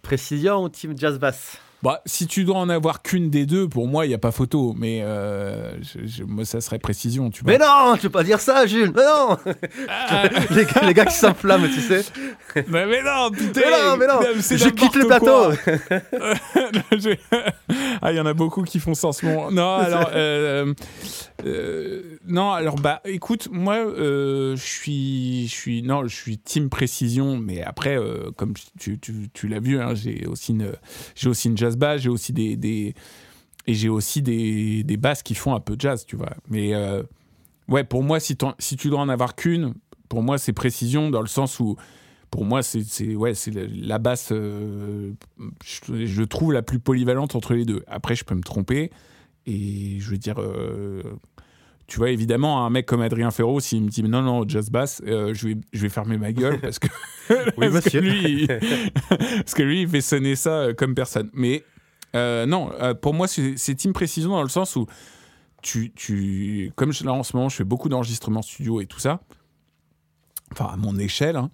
précision ou team jazz bass bah, si tu dois en avoir qu'une des deux, pour moi, il n'y a pas photo. Mais euh, moi, ça serait précision, tu vois. Mais non, tu peux pas dire ça, Jules. Mais non ah. les, gars, qui s'enflamment, tu sais. Mais, mais non, putain Mais non, mais non Je quitte le plateau Ah, il y en a beaucoup qui font ça en ce moment. Non, alors... Euh, euh, non, alors, bah, écoute, moi, je suis... Je suis... Non, je suis team précision, mais après, comme tu, tu, tu l'as vu, hein, j'ai aussi une... J'ai aussi une jazz j'ai aussi des, des, et j'ai aussi des, des basses qui font un peu jazz, tu vois. Mais euh, ouais, pour moi, si, si tu dois en avoir qu'une, pour moi, c'est précision dans le sens où, pour moi, c'est ouais, c'est la, basse, euh, je, trouve la plus polyvalente entre les deux. Après, je peux me tromper et je veux dire. Euh, tu vois, évidemment, un mec comme Adrien Ferro, s'il me dit non, non, jazz bass, je, vais, je vais fermer ma gueule parce que, oui, parce, que lui, parce que lui, il fait sonner ça comme personne. Mais euh, non, euh, pour moi, c'est team précision dans le sens où tu, tu comme là en ce moment, je fais beaucoup d'enregistrements studio et tout ça. Enfin, à mon échelle, hein,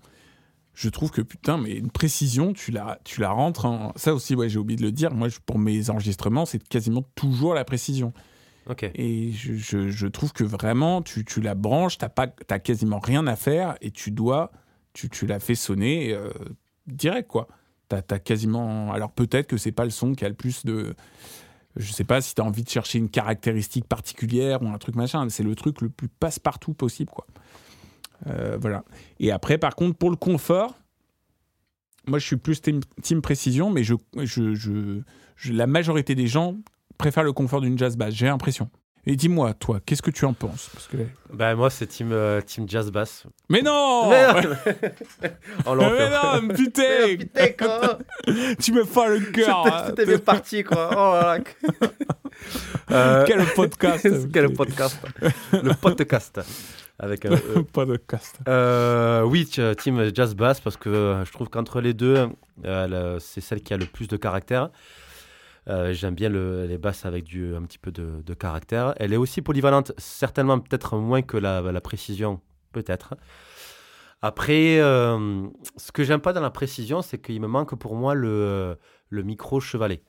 je trouve que putain, mais une précision, tu la, tu la rentres. En... Ça aussi, ouais, j'ai oublié de le dire. Moi, pour mes enregistrements, c'est quasiment toujours la précision. Et je, trouve que vraiment, tu, la branches, t'as pas, as quasiment rien à faire et tu dois, tu, la fais sonner euh, direct, quoi. T'as as quasiment. Alors peut-être que c'est pas le son qui a le plus de. Je sais pas si tu as envie de chercher une caractéristique particulière ou un truc machin. C'est le truc le plus passe-partout possible, quoi. Euh, voilà. Et après, par contre, pour le confort, moi, je suis plus team, team précision, mais je, je, je- la majorité des gens préfèrent le confort d'une jazz bass. J'ai l'impression. Et dis-moi, toi, qu'est-ce que tu en penses? Parce que... Ben, moi, c'est team, euh, team jazz bass. Mais non Mais- On l'en Mais fait. non, putain Putain, quoi Tu me fais le cœur hein. Tout est bien parti, quoi. Oh là là. Euh, Quel podcast Quel podcast Le podcast. Avec un E. Podcast. Euh, oui, team jazz bass parce que euh, je trouve qu'entre les deux, euh, c'est celle qui a le plus de caractère. Euh, J'aime bien le- les basses avec du, un petit peu de, de caractère. Elle est aussi polyvalente, certainement peut-être moins que la, la précision, peut-être. Après, euh, ce que j'aime pas dans la précision, c'est qu'il me manque pour moi le, le micro chevalet.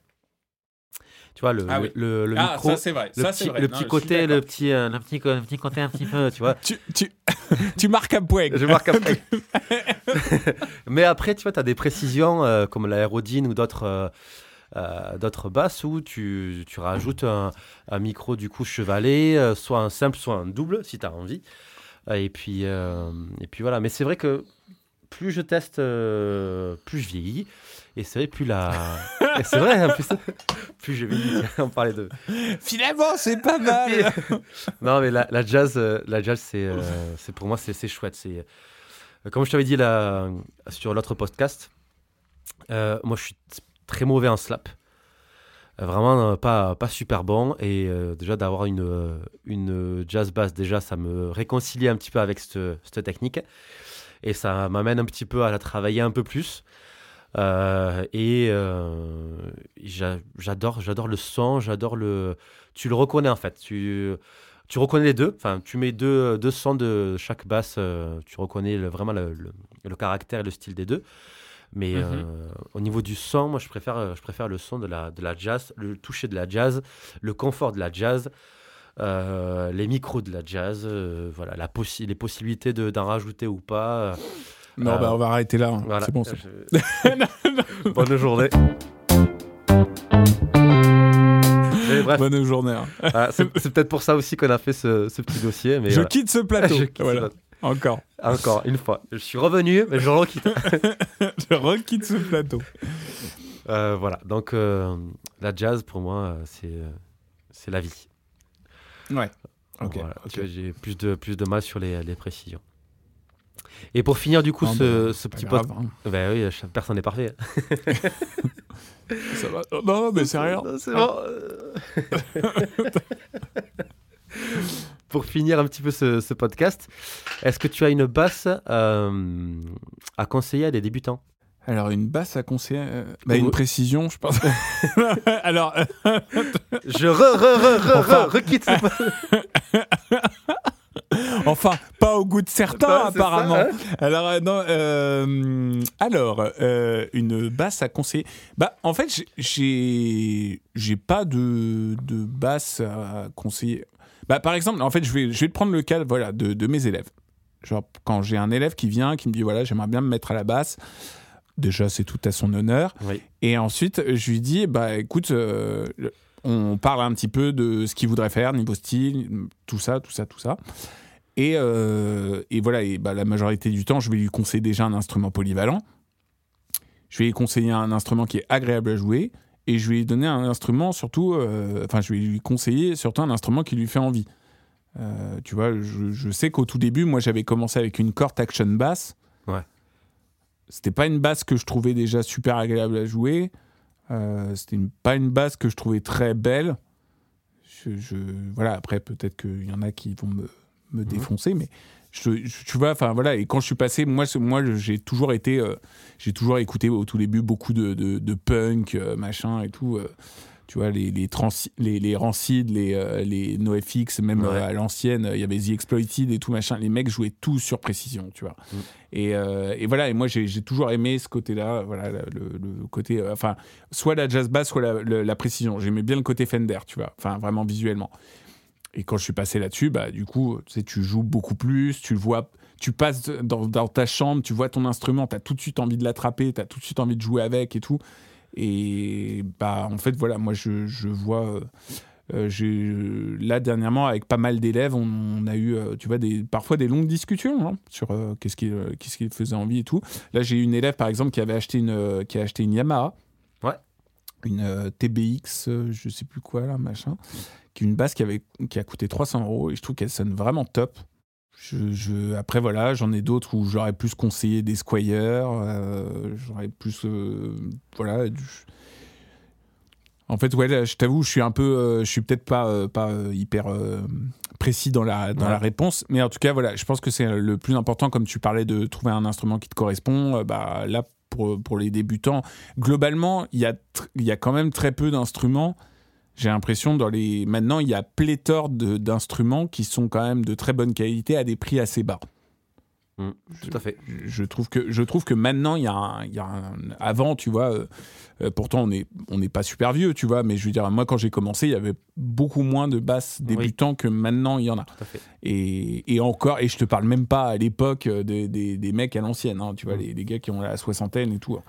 Tu vois, le, Ah le- oui. le, le ah, micro, ça c'est vrai. le ça, petit, vrai. le Non, petit côté, le petit, euh, le petit, le petit côté un petit peu, tu vois. Tu, tu, tu marques un point. Je marque après. Mais après, tu vois, tu as des précisions euh, comme la Aerodine ou d'autres euh, d'autres basses où tu, tu rajoutes un, un micro du coup chevalet, euh, soit un simple, soit un double, si tu as envie. Euh, Et puis, euh, et puis voilà. Mais c'est vrai que plus je teste, plus je vieillis. Et c'est vrai, plus la. c'est vrai, plus, plus je vieillis. On parlait de. Finalement, c'est pas mal. non, mais la, la jazz, la jazz c'est, c'est pour moi, c'est, chouette. C'est, comme je t'avais dit là, sur l'autre podcast, euh, moi, je suis très mauvais en slap. Euh, vraiment euh, pas, pas super bon. Et euh, déjà, d'avoir une, une jazz bass, déjà, ça me réconcilie un petit peu avec cette, technique. Et ça m'amène un petit peu à la travailler un peu plus. Et j'a- j'adore, j'adore le son, j'adore le. Tu le reconnais en fait. Tu, tu reconnais les deux. Enfin, tu mets deux, deux sons de chaque basse. tu reconnais vraiment le- le caractère et le style des deux. Mais Mhm. euh, au niveau du son, moi, je préfère, euh, je préfère le son de la, de la jazz, le toucher de la jazz, le confort de la jazz, euh, les micros de la jazz, euh, voilà, la possi- les possibilités de- d'en rajouter ou pas. euh, Non, Euh, bah, on va arrêter là. hein. voilà. C'est bon, c'est Je- Bonne journée. Bref, Bonne journée. hein. ah, c'est peut-être pour ça aussi qu'on a fait ce, ce petit dossier. Mais Je voilà. quitte ce plateau. Je quitte Voilà. ce- Encore. Encore une fois. Je suis revenu, mais je requitte. Je requitte ce plateau. Euh, voilà. Donc, euh, la jazz, pour moi, euh, c'est c'est la vie. Ouais. Ok. Voilà. J'ai plus de, plus de mal sur les, les précisions. Et pour finir, du coup, Non, ce, bah, ce petit podcast. hein. Ben oui, personne n'est parfait. Ça va. Non, mais c'est rien. C'est bon. Pour finir un petit peu ce, ce podcast, est-ce que tu as une basse euh, à conseiller à des débutants? Alors, une basse à conseiller. euh, bah, une précision, je pense. Alors, euh, Je re, re, re, re, Enfin. re, requitte enfin, pas au goût de certains, Bah, c'est ça, apparemment. hein. Alors, euh, non, euh, alors une basse à conseiller. Bah, en fait, j'ai j'ai pas de, de basse à conseiller. Bah, par exemple, en fait, je vais, je vais te prendre le cas voilà, de, de mes élèves. Genre, quand j'ai un élève qui vient, qui me dit voilà, j'aimerais bien me mettre à la basse, déjà, c'est tout à son honneur. Oui. Et ensuite, je lui dis, bah écoute, euh, on parle un petit peu de ce qu'il voudrait faire, niveau style, tout ça, tout ça, tout ça. Et, euh, et voilà, et bah, la majorité du temps, je vais lui conseiller déjà un instrument polyvalent. Je vais lui conseiller un instrument qui est agréable à jouer. Et je lui donner un instrument surtout, euh, enfin, je lui conseiller surtout un instrument qui lui fait envie. Euh, tu vois, je, je sais qu'au tout début, moi, j'avais commencé avec une Cort Action Bass. Ouais. C'était pas une basse que je trouvais déjà super agréable à jouer. Euh, C'était une- pas une basse que je trouvais très belle. Je, je- voilà, après, peut-être qu'il y en a qui vont me, me défoncer, mais je, je- tu vois, enfin voilà. Et quand je suis passé, moi, moi, j'ai toujours été, euh, j'ai toujours écouté au tout début beaucoup de, de, de punk, euh, machin et tout. euh, tu vois, les, les, transi- les, les Rancid, les, euh, les NoFX, même Ouais. euh, à l'ancienne, il y avait The Exploited et tout, machin. Les mecs jouaient tout sur précision, tu vois. Mm. Et, euh, et voilà, et moi, j'ai j'ai toujours aimé ce côté-là, voilà, le, le- côté, enfin, soit la jazz bass, soit la, le- la précision. J'aimais bien le côté Fender, tu vois, enfin, vraiment visuellement. Et quand je suis passé là-dessus, bah, du coup, tu sais, tu joues beaucoup plus, tu le vois, tu passes dans, dans ta chambre, tu vois ton instrument, tu as tout de suite envie de l'attraper, tu as tout de suite envie de jouer avec et tout. Et bah, en fait, voilà, moi, je, je vois. euh, Euh, là, dernièrement, avec pas mal d'élèves, on, on a eu, euh, tu vois, des, parfois des longues discussions hein, sur euh, qu'est-ce qui, euh, qu'est-ce qui faisait envie et tout. Là, j'ai eu une élève, par exemple, qui avait acheté une, qui a acheté une Yamaha. Ouais. Une TBX, je sais plus quoi, là, machin. Qui est une basse qui, avait, qui a coûté 300 euros. Et je trouve qu'elle sonne vraiment top. Je, je- après, voilà, j'en ai d'autres où j'aurais plus conseillé des Squire. euh, j'aurais plus. euh, voilà. du- en fait, ouais, là, je t'avoue, je suis un peu, euh, je suis peut-être pas, pas hyper précis dans la dans Ouais. la réponse, mais en tout cas, voilà, je pense que c'est le plus important, comme tu parlais de trouver un instrument qui te correspond. bah là, pour pour les débutants, globalement, il y a y a quand même très peu d'instruments. J'ai l'impression dans les maintenant, il y a pléthore d'instruments qui sont quand même de très bonne qualité à des prix assez bas. Mm, tout à fait. Je- je trouve que je trouve que maintenant il y a un, il y a un- avant tu vois euh, euh, pourtant on est on n'est pas super vieux tu vois mais je veux dire moi quand j'ai commencé il y avait beaucoup moins de basses débutants que maintenant il y en a Tout à fait. et, et encore et je te parle même pas à l'époque euh, des, des, des mecs à l'ancienne hein, tu vois Mm. les, les gars qui ont la soixantaine et tout hein.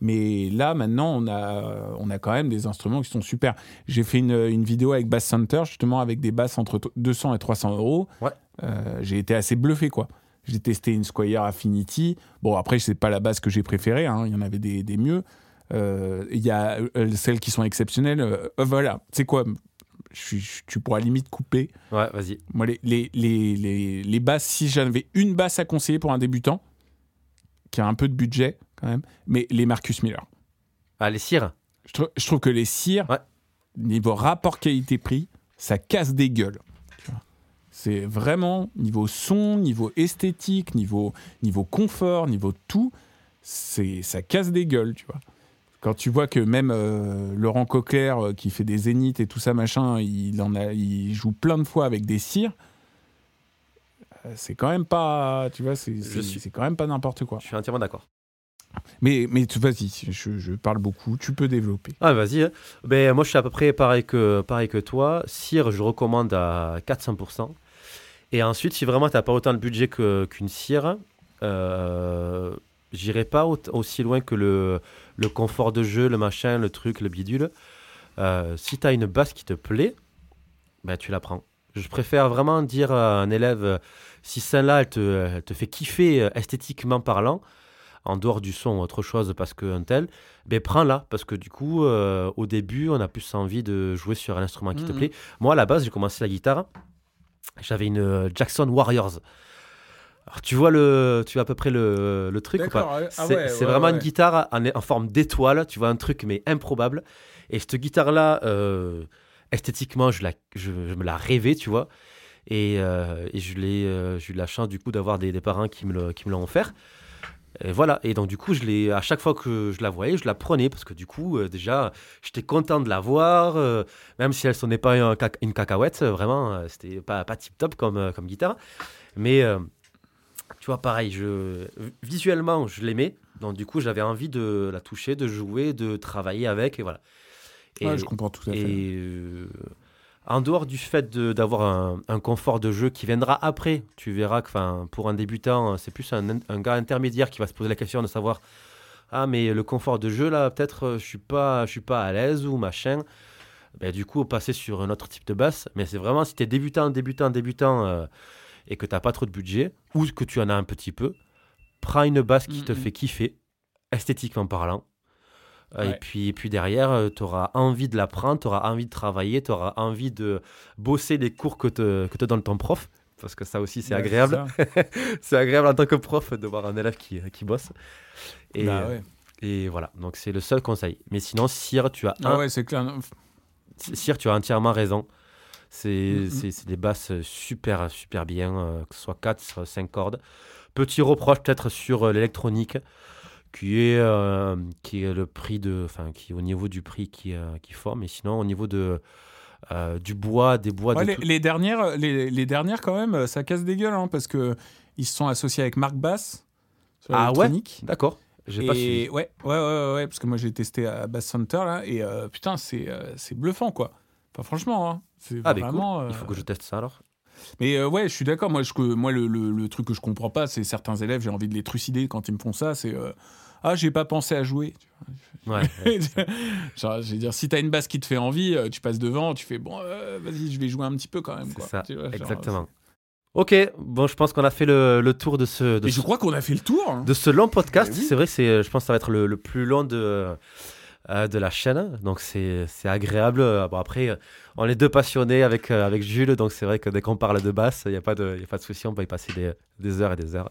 mais là maintenant on a on a quand même des instruments qui sont super j'ai fait une, une vidéo avec Bass Center justement avec des basses entre t- 200 et 300 euros Ouais. Euh, j'ai été assez bluffé quoi j'ai testé une Squire Affinity. Bon, après, c'est pas la basse que j'ai préférée. hein. Il y en avait des, des mieux. Euh, Il y a euh, celles qui sont exceptionnelles. Euh, euh, voilà. Tu sais quoi? Je suis- je- Tu pourras limite couper. Ouais, vas-y. Moi, les, les, les, les, basses, si j'avais une basse à conseiller pour un débutant, qui a un peu de budget quand même, mais les Marcus Miller. Ah, les cires Je, trou- je trouve que les cires, Ouais. niveau rapport qualité-prix, ça casse des gueules. C'est vraiment niveau son, niveau esthétique, niveau, niveau confort, niveau tout, c'est ça casse des gueules, tu vois. Quand tu vois que même euh, Laurent Coquer, euh, qui fait des zéniths et tout ça, machin, il, en a, il joue plein de fois avec des cires, euh, c'est quand même pas, tu vois, c'est c'est- suis- c'est quand même pas n'importe quoi. Je suis entièrement d'accord. Mais, mais vas-y, je, parle beaucoup, tu peux développer. Ah, vas-y. hein. Ben, moi, je suis à peu près pareil que, pareil que toi. Cire, je recommande à 400%. Et ensuite, si vraiment tu n'as pas autant de budget qu'une cire, euh, j'irai pas au- aussi loin que le, le confort de jeu, le machin, le truc, le bidule. Euh, si tu as une basse qui te plaît, ben, tu la prends. Je préfère vraiment dire à un élève, si celle-là, elle te, elle te fait kiffer euh, esthétiquement parlant, en dehors du son ou autre chose parce qu'un tel, ben prends-la. Parce que du coup, euh, au début, on a plus envie de jouer sur un instrument qui te Mhm. plaît. Moi, à la base, j'ai commencé la guitare. J'avais une euh, Jackson Warriors. Alors, tu vois, le, tu vois à peu près le, le truc ou pas? Ah c'est ouais, c'est ouais, vraiment ouais. une guitare en, en forme d'étoile, tu vois, un truc mais improbable. Et cette guitare-là, euh, esthétiquement, je, la, je, je me la rêvais, tu vois. Et, euh, et je l'ai, euh, j'ai eu la chance du coup d'avoir des, des parents qui me, le- qui me l'ont offert. Et voilà, et donc du coup, je l'ai, à chaque fois que je la voyais, je la prenais parce que du coup, euh, déjà, j'étais content de la voir, euh, même si elle sonnait pas un caca- une cacahuète, euh, vraiment, euh, c'était pas, pas tip top comme, comme guitare. Mais tu vois, pareil, je, visuellement, je l'aimais, donc du coup, j'avais envie de la toucher, de jouer, de travailler avec, et voilà. Et, Ouais, je comprends tout à fait. et en dehors du fait d'avoir un, un confort de jeu qui viendra après, tu verras que pour un débutant, c'est plus un, un gars intermédiaire qui va se poser la question de savoir Ah, mais le confort de jeu, là, peut-être euh, je suis pas, je suis pas à l'aise ou machin. Ben, du coup, passer sur un autre type de basse. Mais c'est vraiment si tu es débutant, débutant, débutant euh, et que tu n'as pas trop de budget ou que tu en as un petit peu, prends une basse qui te Mhm. fait kiffer, esthétiquement parlant. Euh, Et, puis, et puis derrière, tu auras envie de l'apprendre, tu auras envie de travailler, tu auras envie de bosser les cours que te, que te donne ton prof. Parce que ça aussi, c'est Ouais, agréable. C'est agréable en tant que prof de voir un élève qui, qui bosse. Et, Bah ouais. et voilà, donc c'est le seul conseil. Mais sinon, Cyr, tu as, Ah un- ouais, c'est clair. Cyr, tu as entièrement raison. C'est Mhm. c'est des basses super, super bien, euh, que ce soit 4, 5 cordes. Petit reproche peut-être sur euh, l'électronique, qui est, euh, qui est le prix de. Enfin, qui est au niveau du prix qui, euh, qui forme. Mais sinon, au niveau de, euh, du bois, des bois. Ouais, de les, tout- les dernières, les, les dernières quand même, ça casse des gueules hein, parce que ils se sont associés avec Marc Bass sur Ah ouais. D'accord, j'ai pas suivi. Et ouais, ouais, ouais, ouais, parce que moi j'ai testé à Bass Center là et euh, putain c'est c'est bluffant quoi. Enfin franchement, hein, c'est Ah, ben cool. vraiment. Il faut que je teste ça alors. Mais euh, ouais, je suis d'accord. Moi, je, moi le, le- le truc que je comprends pas, c'est certains élèves, j'ai envie de les trucider quand ils me font ça. C'est euh, Ah, j'ai pas pensé à jouer. Ouais, ouais. Genre, je veux dire, si t'as une basse qui te fait envie, euh, tu passes devant, tu fais bon, euh, vas-y, je vais jouer un petit peu quand même. Quoi. ça, Tu vois, genre, exactement. Ok, bon, je pense qu'on a fait le, le tour de ce, de Et ce, je crois qu'on a fait le tour. hein. de ce long podcast. Oui. C'est vrai, c'est, je pense que ça va être le, le plus long de, euh, de la chaîne. Donc, c'est, c'est agréable. Euh, Bon, après, euh, on est deux passionnés avec, euh, avec Jules. Donc, c'est vrai que dès qu'on parle de basse, il n'y a pas de, y a pas de souci. On peut y passer des, des heures et des heures.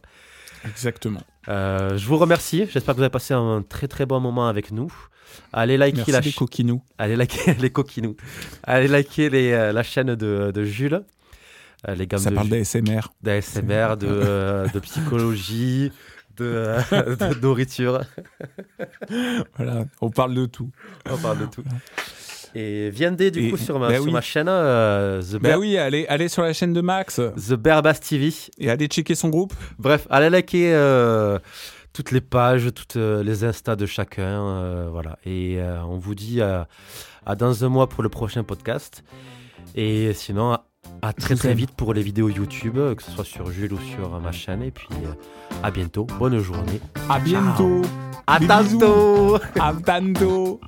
Exactement. Euh, je vous remercie. J'espère que vous avez passé un très très bon moment avec nous. Allez liker Merci la les coquinous. Allez liker les coquinous. Allez liker les, euh, la chaîne de, de Jules. Euh, les gammes Ça de parle d'ASMR. d'ASMR, de, euh, de psychologie, de, euh, de nourriture. Voilà, on parle de tout. On parle de tout. Et viendez du Et- coup sur ma, bah sur oui. ma chaîne euh, The, Bah oui, allez, allez sur la chaîne de Max The TV. et allez checker son groupe. Bref, allez liker euh, toutes les pages, toutes euh, les instas de chacun. euh, voilà. Et on vous dit à dans un mois pour le prochain podcast. Et sinon, à très très vite pour les vidéos YouTube, euh, que ce soit sur Jules ou sur euh, ma chaîne. Et puis euh, à bientôt. Bonne journée. À bientôt. À tantôt. À tantôt.